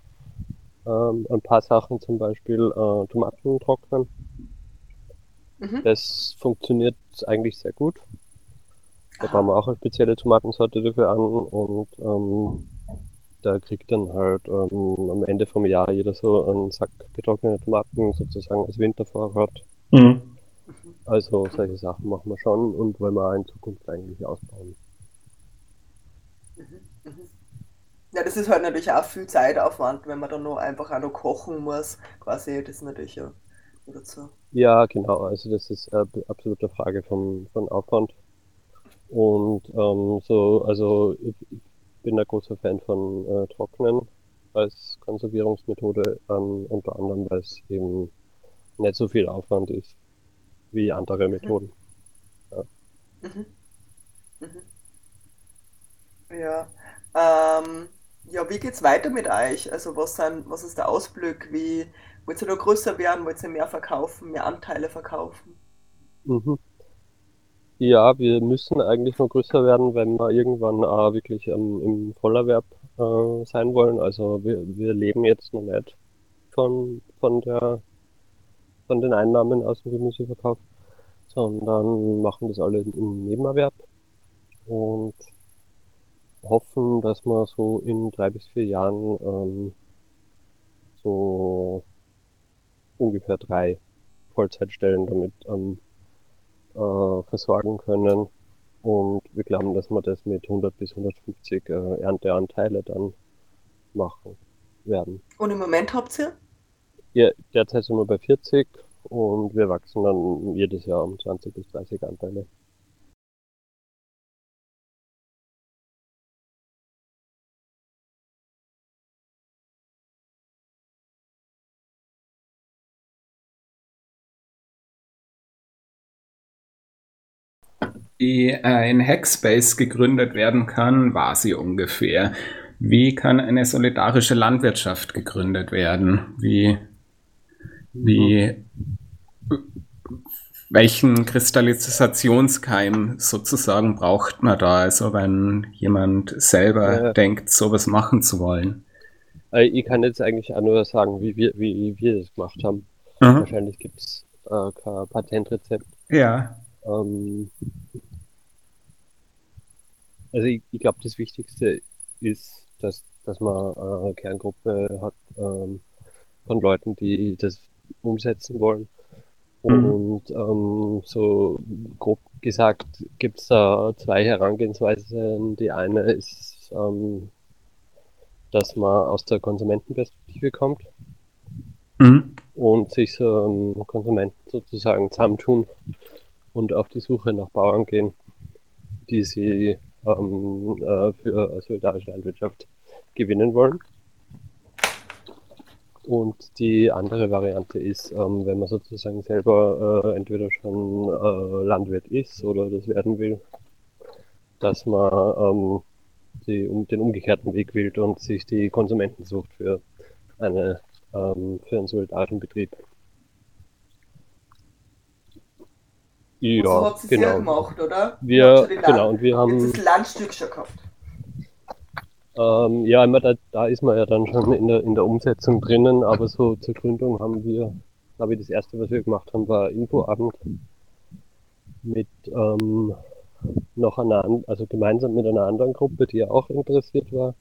ähm, ein paar Sachen, zum Beispiel äh, Tomaten trocknen. Mhm. Das funktioniert eigentlich sehr gut. Da bauen wir auch eine spezielle Tomatensorte dafür an und ähm, da kriegt dann halt ähm, am Ende vom Jahr jeder so einen Sack getrocknete Tomaten sozusagen als Wintervorrat. Mhm. Also solche Sachen machen wir schon und wollen wir in Zukunft eigentlich ausbauen. Ja, das ist halt natürlich auch viel Zeitaufwand, wenn man dann nur einfach auch noch kochen muss. Quasi, das ist natürlich ja dazu. Ja, genau. Also das ist eine absolute Frage von, von Aufwand. Und ähm, so, also ich bin ein großer Fan von äh, Trocknen als Konservierungsmethode, ähm, unter anderem, weil es eben nicht so viel Aufwand ist wie andere Methoden. Ja, mhm. Mhm. ja. Ähm, ja wie geht's weiter mit euch? Also was, sind, was ist der Ausblick? Wie wollt ihr noch größer werden? Wollt ihr mehr verkaufen, mehr Anteile verkaufen? Mhm. Ja, wir müssen eigentlich noch größer werden, wenn wir irgendwann äh, wirklich ähm, im Vollerwerb äh, sein wollen. Also wir, wir leben jetzt noch nicht von, von, der, von den Einnahmen aus dem Gemüseverkauf, sondern machen das alle im Nebenerwerb und hoffen, dass wir so in drei bis vier Jahren ähm, so ungefähr drei Vollzeitstellen damit ähm, äh, versorgen können. Und wir glauben, dass wir das mit 100 bis 150 äh, Ernteanteile dann machen werden. Und im Moment habt ihr? Ja, derzeit sind wir bei 40 und wir wachsen dann jedes Jahr um 20 bis 30 Anteile. Die äh, in Hackspace gegründet werden kann, war sie ungefähr. Wie kann eine solidarische Landwirtschaft gegründet werden? Wie, wie, welchen Kristallisationskeim sozusagen braucht man da? Also wenn jemand selber ja. denkt, sowas machen zu wollen. Äh, ich kann jetzt eigentlich auch nur sagen, wie wir, wie wir das gemacht haben. Mhm. Wahrscheinlich gibt es äh, kein Patentrezept. Ja. Ähm, also ich, ich glaube, das Wichtigste ist, dass, dass man eine Kerngruppe hat ähm, von Leuten, die das umsetzen wollen. Mhm. Und ähm, so grob gesagt gibt es da zwei Herangehensweisen. Die eine ist, ähm, dass man aus der Konsumentenperspektive kommt mhm. und sich so ähm, Konsumenten sozusagen zusammentun und auf die Suche nach Bauern gehen, die sie ähm, äh, für solidarische Landwirtschaft gewinnen wollen. Und die andere Variante ist, ähm, wenn man sozusagen selber äh, entweder schon äh, Landwirt ist oder das werden will, dass man ähm, die, um, den umgekehrten Weg wählt und sich die Konsumenten sucht für, eine, ähm, für einen solidarischen Betrieb. Ja, so habt ihr genau. ja gemacht, oder? Wir, genau, und wir haben. das Landstück schon gehabt. Ähm, ja, immer da, da ist man ja dann schon in der, in der Umsetzung drinnen, aber so zur Gründung haben wir, glaube ich, das erste, was wir gemacht haben, war Infoabend mit ähm, noch einer, also gemeinsam mit einer anderen Gruppe, die ja auch interessiert war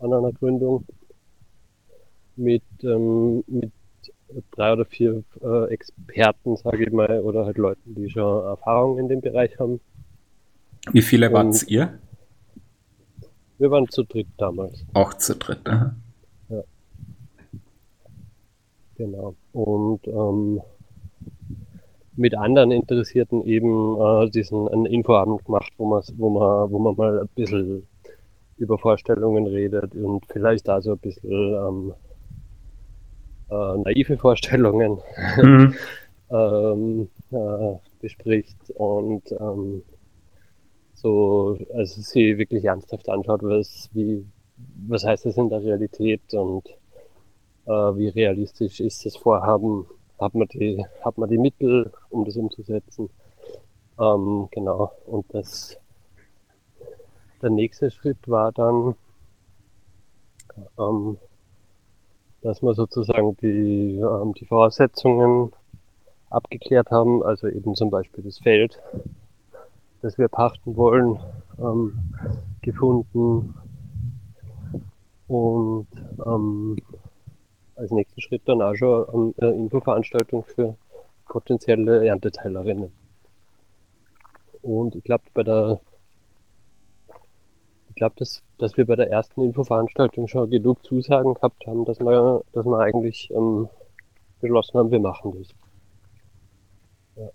an einer Gründung, mit, ähm, mit drei oder vier äh, Experten, sage ich mal, oder halt Leuten, die schon Erfahrung in dem Bereich haben. Wie viele wart ihr? Wir waren zu dritt damals. Auch zu dritt, aha. Ja. Genau. Und ähm, mit anderen Interessierten eben äh, diesen einen Infoabend gemacht, wo man, wo man, wo man mal ein bisschen über Vorstellungen redet und vielleicht da so ein bisschen ähm, äh, naive Vorstellungen [LAUGHS] mhm. ähm, äh, bespricht und ähm, so, also sie wirklich ernsthaft anschaut, was, wie, was heißt das in der Realität und äh, wie realistisch ist das Vorhaben, hat man die, hat man die Mittel, um das umzusetzen. Ähm, genau, und das, der nächste Schritt war dann, ähm, dass wir sozusagen die, ähm, die Voraussetzungen abgeklärt haben, also eben zum Beispiel das Feld, das wir pachten wollen, ähm, gefunden und ähm, als nächsten Schritt dann auch schon eine Infoveranstaltung für potenzielle Ernteteilerinnen. Und ich glaube, bei der glaube, dass, dass wir bei der ersten Infoveranstaltung schon genug Zusagen gehabt haben, dass wir, dass wir eigentlich ähm, beschlossen haben, wir machen das. Ja.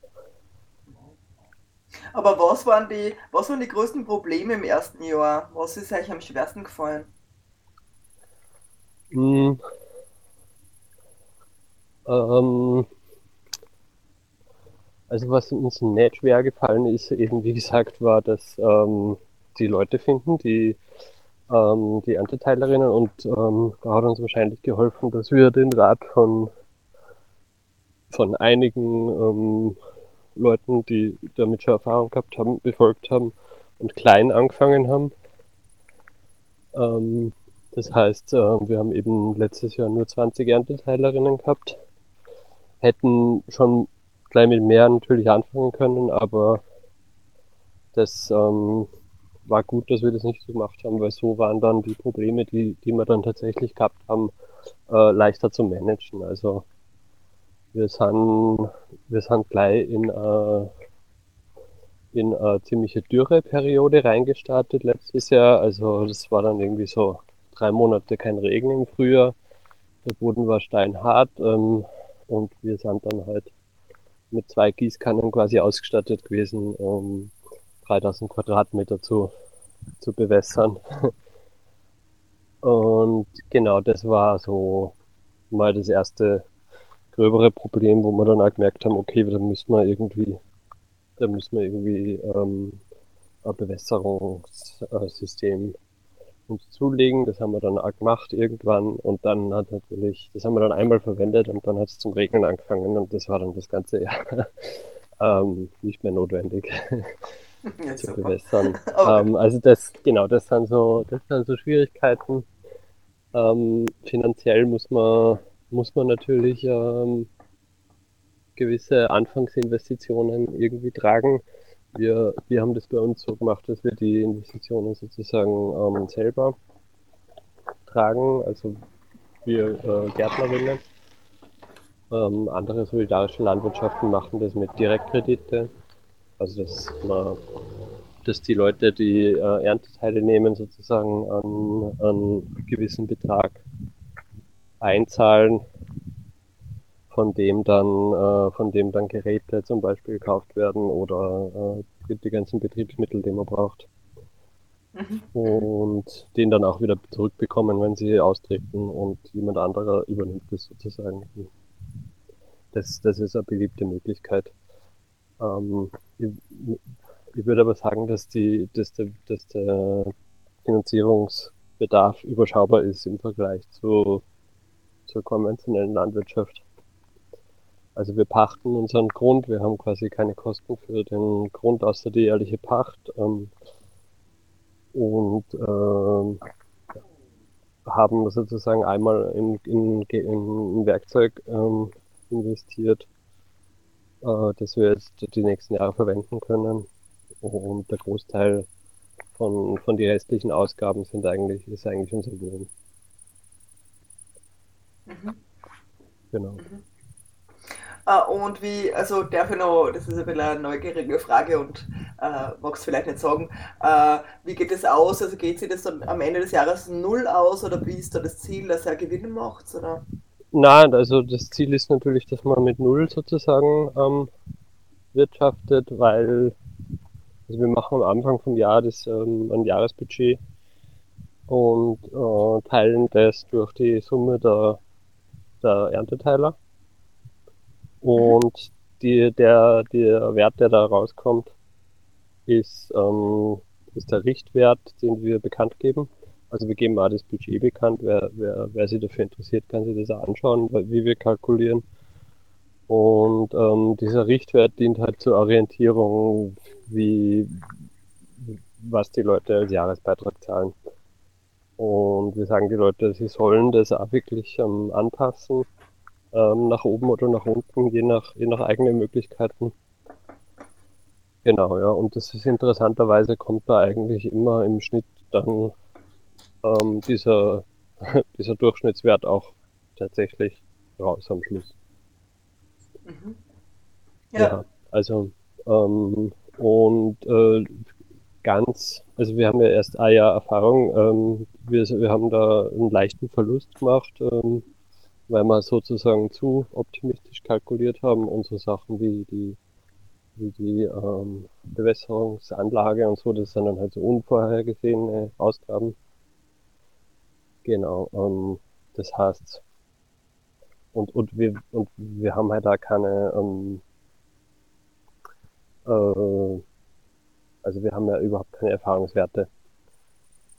Aber was waren, die, was waren die größten Probleme im ersten Jahr? Was ist euch am schwersten gefallen? Hm. Ähm, also was uns nicht schwer gefallen ist, eben wie gesagt, war, dass ähm, die Leute finden, die, ähm, die Ernteteilerinnen und ähm, da hat uns wahrscheinlich geholfen, dass wir den Rat von, von einigen ähm, Leuten, die damit schon Erfahrung gehabt haben, befolgt haben und klein angefangen haben. Ähm, Das heißt, äh, wir haben eben letztes Jahr nur 20 Ernteteilerinnen gehabt. Hätten schon gleich mit mehr natürlich anfangen können, aber das ähm, war gut, dass wir das nicht so gemacht haben, weil so waren dann die Probleme, die, die wir dann tatsächlich gehabt haben, äh, leichter zu managen. Also wir sind, wir sind gleich in, äh, in eine ziemliche Dürreperiode reingestartet letztes Jahr. Also das war dann irgendwie so drei Monate kein Regen im Frühjahr. Der Boden war steinhart ähm, und wir sind dann halt mit zwei Gießkannen quasi ausgestattet gewesen, um 3000 Quadratmeter zu, zu bewässern. Und genau, das war so mal das erste gröbere Problem, wo wir dann auch gemerkt haben, okay, da müssen wir irgendwie, da müssen wir irgendwie ähm, ein Bewässerungssystem uns zulegen. Das haben wir dann auch gemacht irgendwann und dann hat natürlich, das haben wir dann einmal verwendet und dann hat es zum Regnen angefangen und das war dann das ganze Jahr [LAUGHS] ähm, nicht mehr notwendig [LAUGHS] ja, zu bewässern. Okay. [LAUGHS] Ähm, also das, genau, das sind so, das sind so Schwierigkeiten. Ähm, finanziell muss man, muss man natürlich ähm, gewisse Anfangsinvestitionen irgendwie tragen. Wir, wir haben das bei uns so gemacht, dass wir die Investitionen sozusagen ähm, selber tragen, also wir äh, Gärtnerinnen. Ähm, andere solidarische Landwirtschaften machen das mit Direktkredite. Also dass man, dass die Leute, die äh, Ernteteile nehmen, sozusagen an, an einen gewissen Betrag einzahlen, von dem dann, äh, von dem dann Geräte zum Beispiel gekauft werden oder äh, die ganzen Betriebsmittel, die man braucht. Mhm. Und den dann auch wieder zurückbekommen, wenn sie austreten und jemand anderer übernimmt das sozusagen. Das, das ist eine beliebte Möglichkeit. Ähm, ich, ich, würde aber sagen, dass, die, dass, der, dass der Finanzierungsbedarf überschaubar ist im Vergleich zu, zur konventionellen Landwirtschaft. Also wir pachten unseren Grund, wir haben quasi keine Kosten für den Grund außer die ehrliche Pacht. Ähm, und ähm, haben sozusagen einmal in, in, in Werkzeug ähm, investiert, äh, das wir jetzt die nächsten Jahre verwenden können. Und der Großteil von, von den restlichen Ausgaben sind eigentlich, ist eigentlich unser Lohn. Mhm. Genau. Mhm. Uh, und wie, also darf ich noch, das ist ein bisschen eine neugierige Frage und uh, magst vielleicht nicht sagen, uh, wie geht es aus? Also geht sich das dann am Ende des Jahres null aus oder wie ist da das Ziel, dass er Gewinn macht? Oder? Nein, also das Ziel ist natürlich, dass man mit null sozusagen ähm, wirtschaftet, weil also wir machen am Anfang vom Jahr das ähm, ein Jahresbudget und äh, teilen das durch die Summe der, der Ernteteiler und die, der, der Wert, der da rauskommt, ist, ähm, ist der Richtwert, den wir bekannt geben. Also wir geben auch das Budget bekannt. Wer, wer, wer sich dafür interessiert, kann sich das auch anschauen, wie wir kalkulieren. Und ähm, dieser Richtwert dient halt zur Orientierung, wie was die Leute als Jahresbeitrag zahlen. Und wir sagen die Leute, sie sollen das auch wirklich ähm, anpassen ähm, nach oben oder nach unten, je nach, je nach eigenen Möglichkeiten. Genau, ja, und das ist interessanterweise kommt da eigentlich immer im Schnitt dann ähm, dieser, [LAUGHS] dieser Durchschnittswert auch tatsächlich raus am Schluss. Mhm. Ja. ja. also ähm, und äh, ganz, also wir haben ja erst ein Jahr Erfahrung, ähm, wir, wir haben da einen leichten Verlust gemacht, ähm, weil wir sozusagen zu optimistisch kalkuliert haben. Unsere Sachen wie die, wie die ähm, Bewässerungsanlage und so, das sind dann halt so unvorhergesehene Ausgaben. Genau, ähm, das heißt, und, und, wir, und wir haben halt da keine, ähm, äh, also wir haben ja überhaupt keine Erfahrungswerte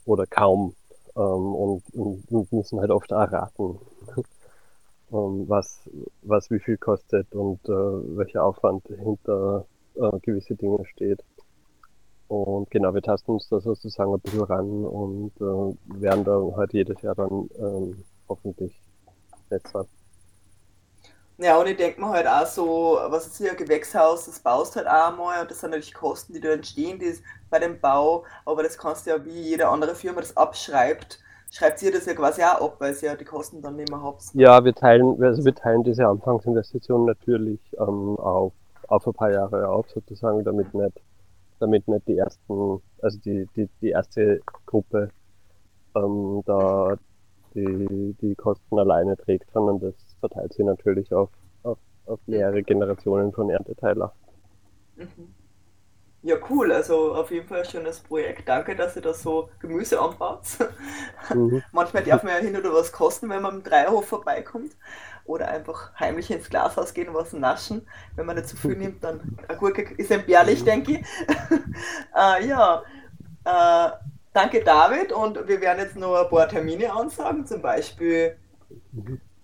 oder kaum ähm, und, und, müssen halt oft erraten, [LAUGHS] ähm, was, was wie viel kostet und äh, welcher Aufwand hinter äh, gewisse Dinge steht. Und genau, wir tasten uns da sozusagen ein bisschen ran und äh, werden da halt jedes Jahr dann ähm, hoffentlich besser. Ja, und ich denke mir halt auch so, was ist hier, ein Gewächshaus, das baust halt auch einmal und das sind natürlich Kosten, die da entstehen die bei dem Bau, aber das kannst du ja wie jede andere Firma das abschreibt, schreibt ihr das ja quasi auch ab, weil sie ja die Kosten dann nicht mehr habt. Ja, wir teilen, also wir teilen diese Anfangsinvestitionen natürlich ähm, auf, auf ein paar Jahre auf, sozusagen, damit nicht, damit nicht die ersten, also die, die, die erste Gruppe ähm, da die, die Kosten alleine trägt, sondern das verteilt sich natürlich auf, auf, auf mehrere Generationen von Ernteteiler. Mhm. Ja, cool. Also auf jeden Fall ein schönes Projekt. Danke, dass ihr das so Gemüse anbaut. Mhm. [LAUGHS] Manchmal darf man ja hin oder was kosten, wenn man im Dreierhof vorbeikommt. Oder einfach heimlich ins Glashaus gehen und was naschen. Wenn man nicht zu viel nimmt, dann Gurke ist entbehrlich, denke ich. äh, [LAUGHS] ja, äh, danke David. Und wir werden jetzt noch ein paar Termine ansagen. Zum Beispiel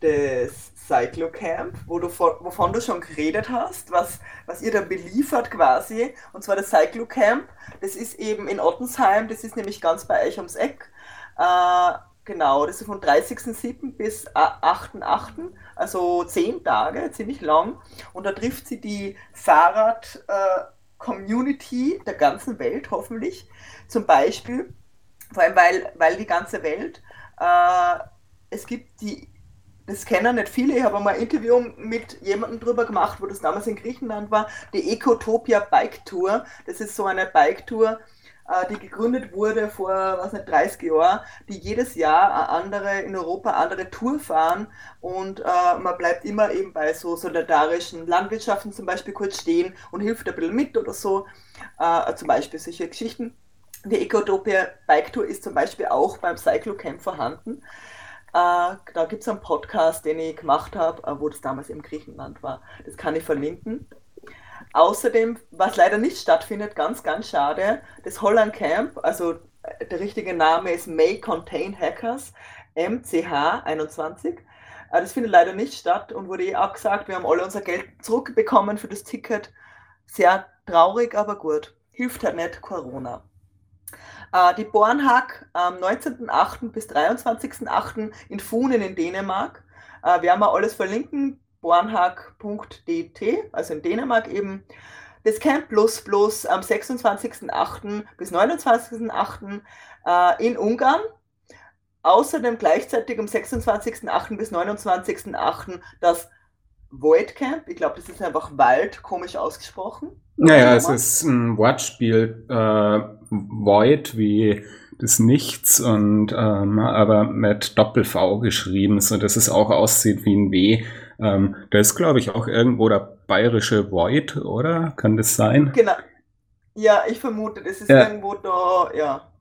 das Cyclocamp, wo du, wovon du schon geredet hast, was, was ihr da beliefert quasi. Und zwar das Cyclocamp, das ist eben in Ottensheim, das ist nämlich ganz bei euch ums Eck. Äh, genau, das ist von 30.07. bis 8.08., also zehn Tage, ziemlich lang. Und da trifft sie die Fahrrad-Community äh, der ganzen Welt hoffentlich. Zum Beispiel, vor allem weil, weil die ganze Welt, äh, es gibt die das kennen nicht viele. Ich habe einmal ein Interview mit jemandem drüber gemacht, wo das damals in Griechenland war. Die Ecotopia Bike Tour. Das ist so eine Bike Tour, die gegründet wurde vor, was nicht, 30 Jahren, die jedes Jahr andere in Europa andere Tour fahren und äh, man bleibt immer eben bei so solidarischen Landwirtschaften zum Beispiel kurz stehen und hilft ein bisschen mit oder so. Äh, zum Beispiel solche Geschichten. Die Ecotopia Bike Tour ist zum Beispiel auch beim Cyclocamp vorhanden. Äh, da gibt es einen Podcast, den ich gemacht habe, äh, wo das damals im Griechenland war. Das kann ich verlinken. Außerdem, was leider nicht stattfindet, ganz, ganz schade, das Holland Camp, also äh, der richtige Name ist May Contain Hackers, MCH21. Das findet leider nicht statt und wurde eh auch gesagt, wir haben alle unser Geld zurückbekommen für das Ticket. Sehr traurig, aber gut. Hilft halt nicht Corona. Äh, die Bornhag am 19.08. bis 23.08. in Funen in Dänemark. Äh, werden wir alles verlinken, bornhag.dt, also in Dänemark eben. Das Camp Plus Plus am 26.08. bis 29.08. Äh, in Ungarn. Außerdem gleichzeitig am 26.08. bis 29.08. das Void Camp. Ich glaube, das ist einfach Wald, komisch ausgesprochen. Naja, es ist ein Wortspiel. Äh, Void wie das Nichts und ähm, aber mit Doppel-V geschrieben, so dass es auch aussieht wie ein W. Ähm, da ist, glaube ich, auch irgendwo der bayerische Void, oder? Kann das sein? Genau. Ja, ich vermute, das ist ja. irgendwo da, ja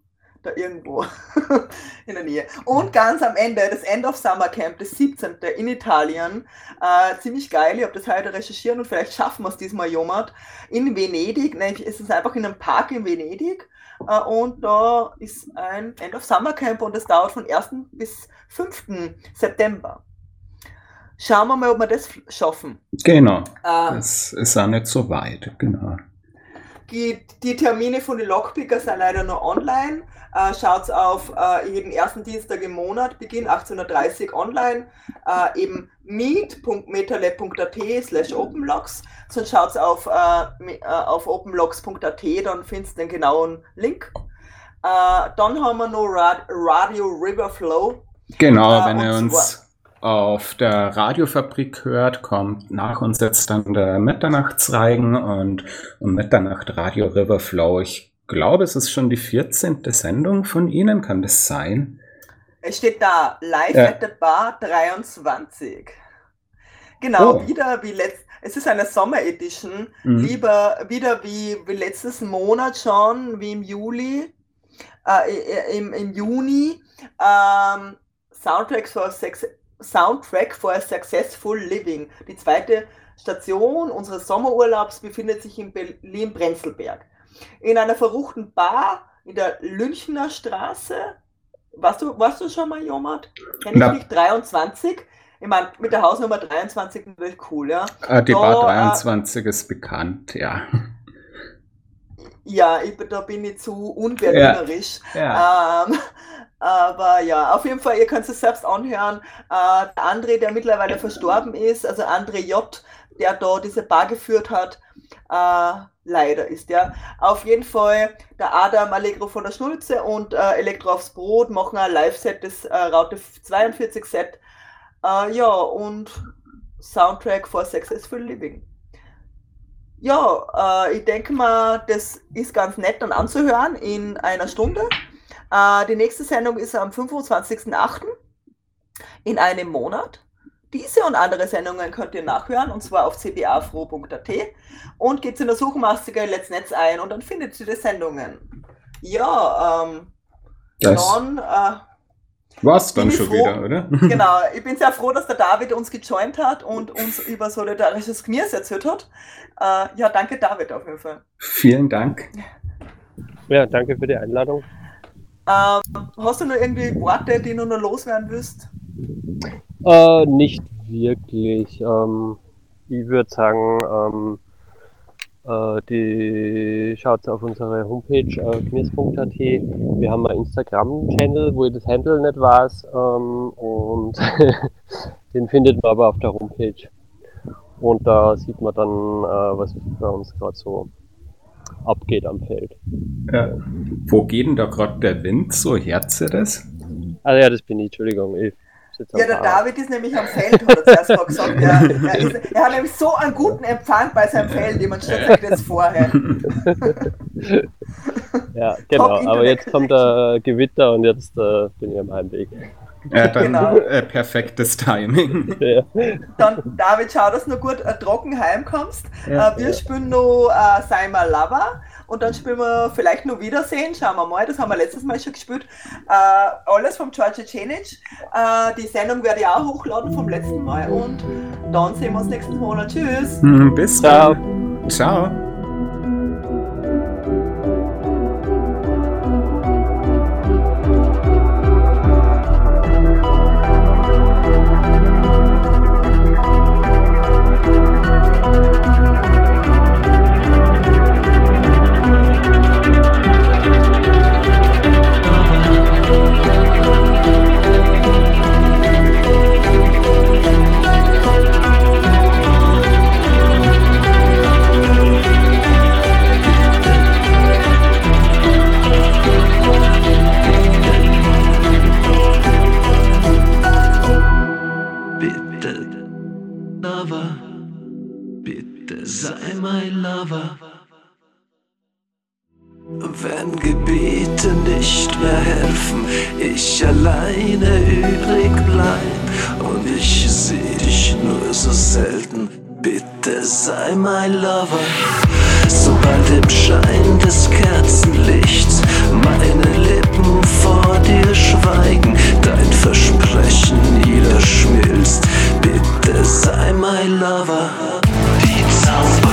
da irgendwo [LAUGHS] in der Nähe. Und ganz am Ende, das End of Summer Camp, das 17. in Italien, äh, ziemlich geil, ich habe das heute recherchiert und vielleicht schaffen wir es diesmal, Jomat, in Venedig, nämlich ist es einfach in einem Park in Venedig äh, und da ist ein End of Summer Camp und das dauert von 1. bis 5. September. Schauen wir mal, ob wir das schaffen. Genau. Äh, das ist auch nicht so weit, genau. Die, die Termine von den Lockpicker sind leider nur online. Äh, schaut auf äh, jeden ersten Dienstag im Monat, Beginn 18.30 Uhr online, äh, eben meet.metalab.at slash openlogs. Sonst schaut auf, äh, äh, auf openlogs.at, dann findest du den genauen Link. Äh, dann haben wir noch Rad Radio Riverflow. Genau, wenn ihr uns auf der Radiofabrik hört, kommt nach uns jetzt dann der Mitternachtsreigen und um Mitternacht Radio Riverflow. Ich glaube, es ist schon die 14. Sendung von Ihnen, kann das sein? Es steht da, live ja. at the bar 23. Genau, oh. wieder wie letzt, es ist eine Sommer Edition, mhm. lieber wieder wie, wie letztes Monat schon, wie im Juli, äh, im, im Juni, ähm, Soundtracks for Sex Soundtrack for a Successful Living. Die zweite Station unseres Sommerurlaubs befindet sich in Berlin-Prenzlberg. In einer verruchten Bar in der Lünchner Straße. Warst du, warst du schon mal, Jomat? Kenn ich nicht, 23. Ich meine, mit der Hausnummer 23 natürlich cool, ja. Ah, die da, Bar 23 äh, ist bekannt, ja. Ja, ich, da bin ich zu unberlinerisch. Ja. Ja. Ähm, aber ja, auf jeden Fall, ihr könnt es selbst anhören. Äh, der André, der mittlerweile verstorben ist, also André J., der da diese Bar geführt hat, äh, leider ist der. Auf jeden Fall der Adam Allegro von der Schnulze und äh, Elektro aufs Brot machen ein Live-Set, das äh, Raute 42 Set. Äh, ja, und Soundtrack for Successful Living. Ja, äh, ich denke mal, das ist ganz nett dann anzuhören in einer Stunde. Äh, die nächste Sendung ist am 25.08. in einem Monat. Diese und andere Sendungen könnt ihr nachhören und zwar auf cbafro.at und geht in der Suchmaske Let's Netz ein und dann findet ihr die Sendungen. Ja, ähm, das dann äh, war's dann schon froh, wieder, oder? [LAUGHS] genau, ich bin sehr froh, dass der David uns gejoint hat und uns über solidarisches Gniers erzählt hat. Äh, ja, danke David auf jeden Fall. Vielen Dank. Ja, danke für die Einladung. Ähm, hast du noch irgendwie Worte, die du noch loswerden willst? Äh, nicht wirklich. Ähm, ich würde sagen, ähm, äh, die schaut auf unsere Homepage äh, knirs.at. Wir haben einen Instagram-Channel, wo ich das Handle nicht weiß. Ähm, und [LAUGHS] den findet man aber auf der Homepage. Und da sieht man dann, äh, was bei uns gerade so abgeht am Feld. Ja. Wo geht denn da gerade der Wind? So herze das? Ah ja, das bin ich, Entschuldigung. Ich ja, der David ist nämlich am Feld, hat er zuerst mal gesagt. Er, er, ist, er, hat nämlich so einen guten Empfang bei seinem Feld, jemand stellt sich das vorher. [LAUGHS] ja, genau, aber jetzt kommt der Gewitter und jetzt äh, bin ich am Heimweg. Ja, dann genau. äh, perfektes Timing. Ja. Dann, David, schau, dass du noch gut äh, trocken heimkommst. Ja, äh, wir ja. spielen noch äh, Sei mal Lover und dann spielen wir vielleicht noch Wiedersehen. Schauen wir mal, das haben wir letztes Mal schon gespielt. Äh, alles vom George Cenic. Äh, die Sendung werde ich auch hochladen vom letzten Mal und dann sehen wir uns nächsten Monat. Tschüss. Bis dann. Ciao. Ciao. mein Lover. Wenn Gebete nicht mehr helfen, ich alleine übrig bleib und ich seh dich nur so selten. Bitte sei mein Lover. Sobald im Schein des Kerzenlichts meine Lippen vor dir schweigen, dein Versprechen niederschmilzt. Bitte sei mein Lover. Die Zauber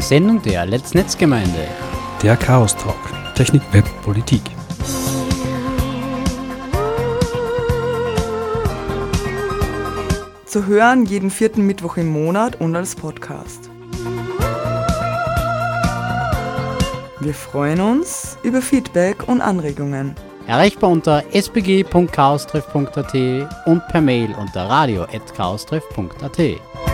Sendung der Let's Netzgemeinde. Der Chaos Talk. Technik, Web, Politik. Zu hören jeden vierten Mittwoch im Monat und als Podcast. Wir freuen uns über Feedback und Anregungen. Erreichbar unter sbg.chaostreff.at und per Mail unter radio.chaostreff.at.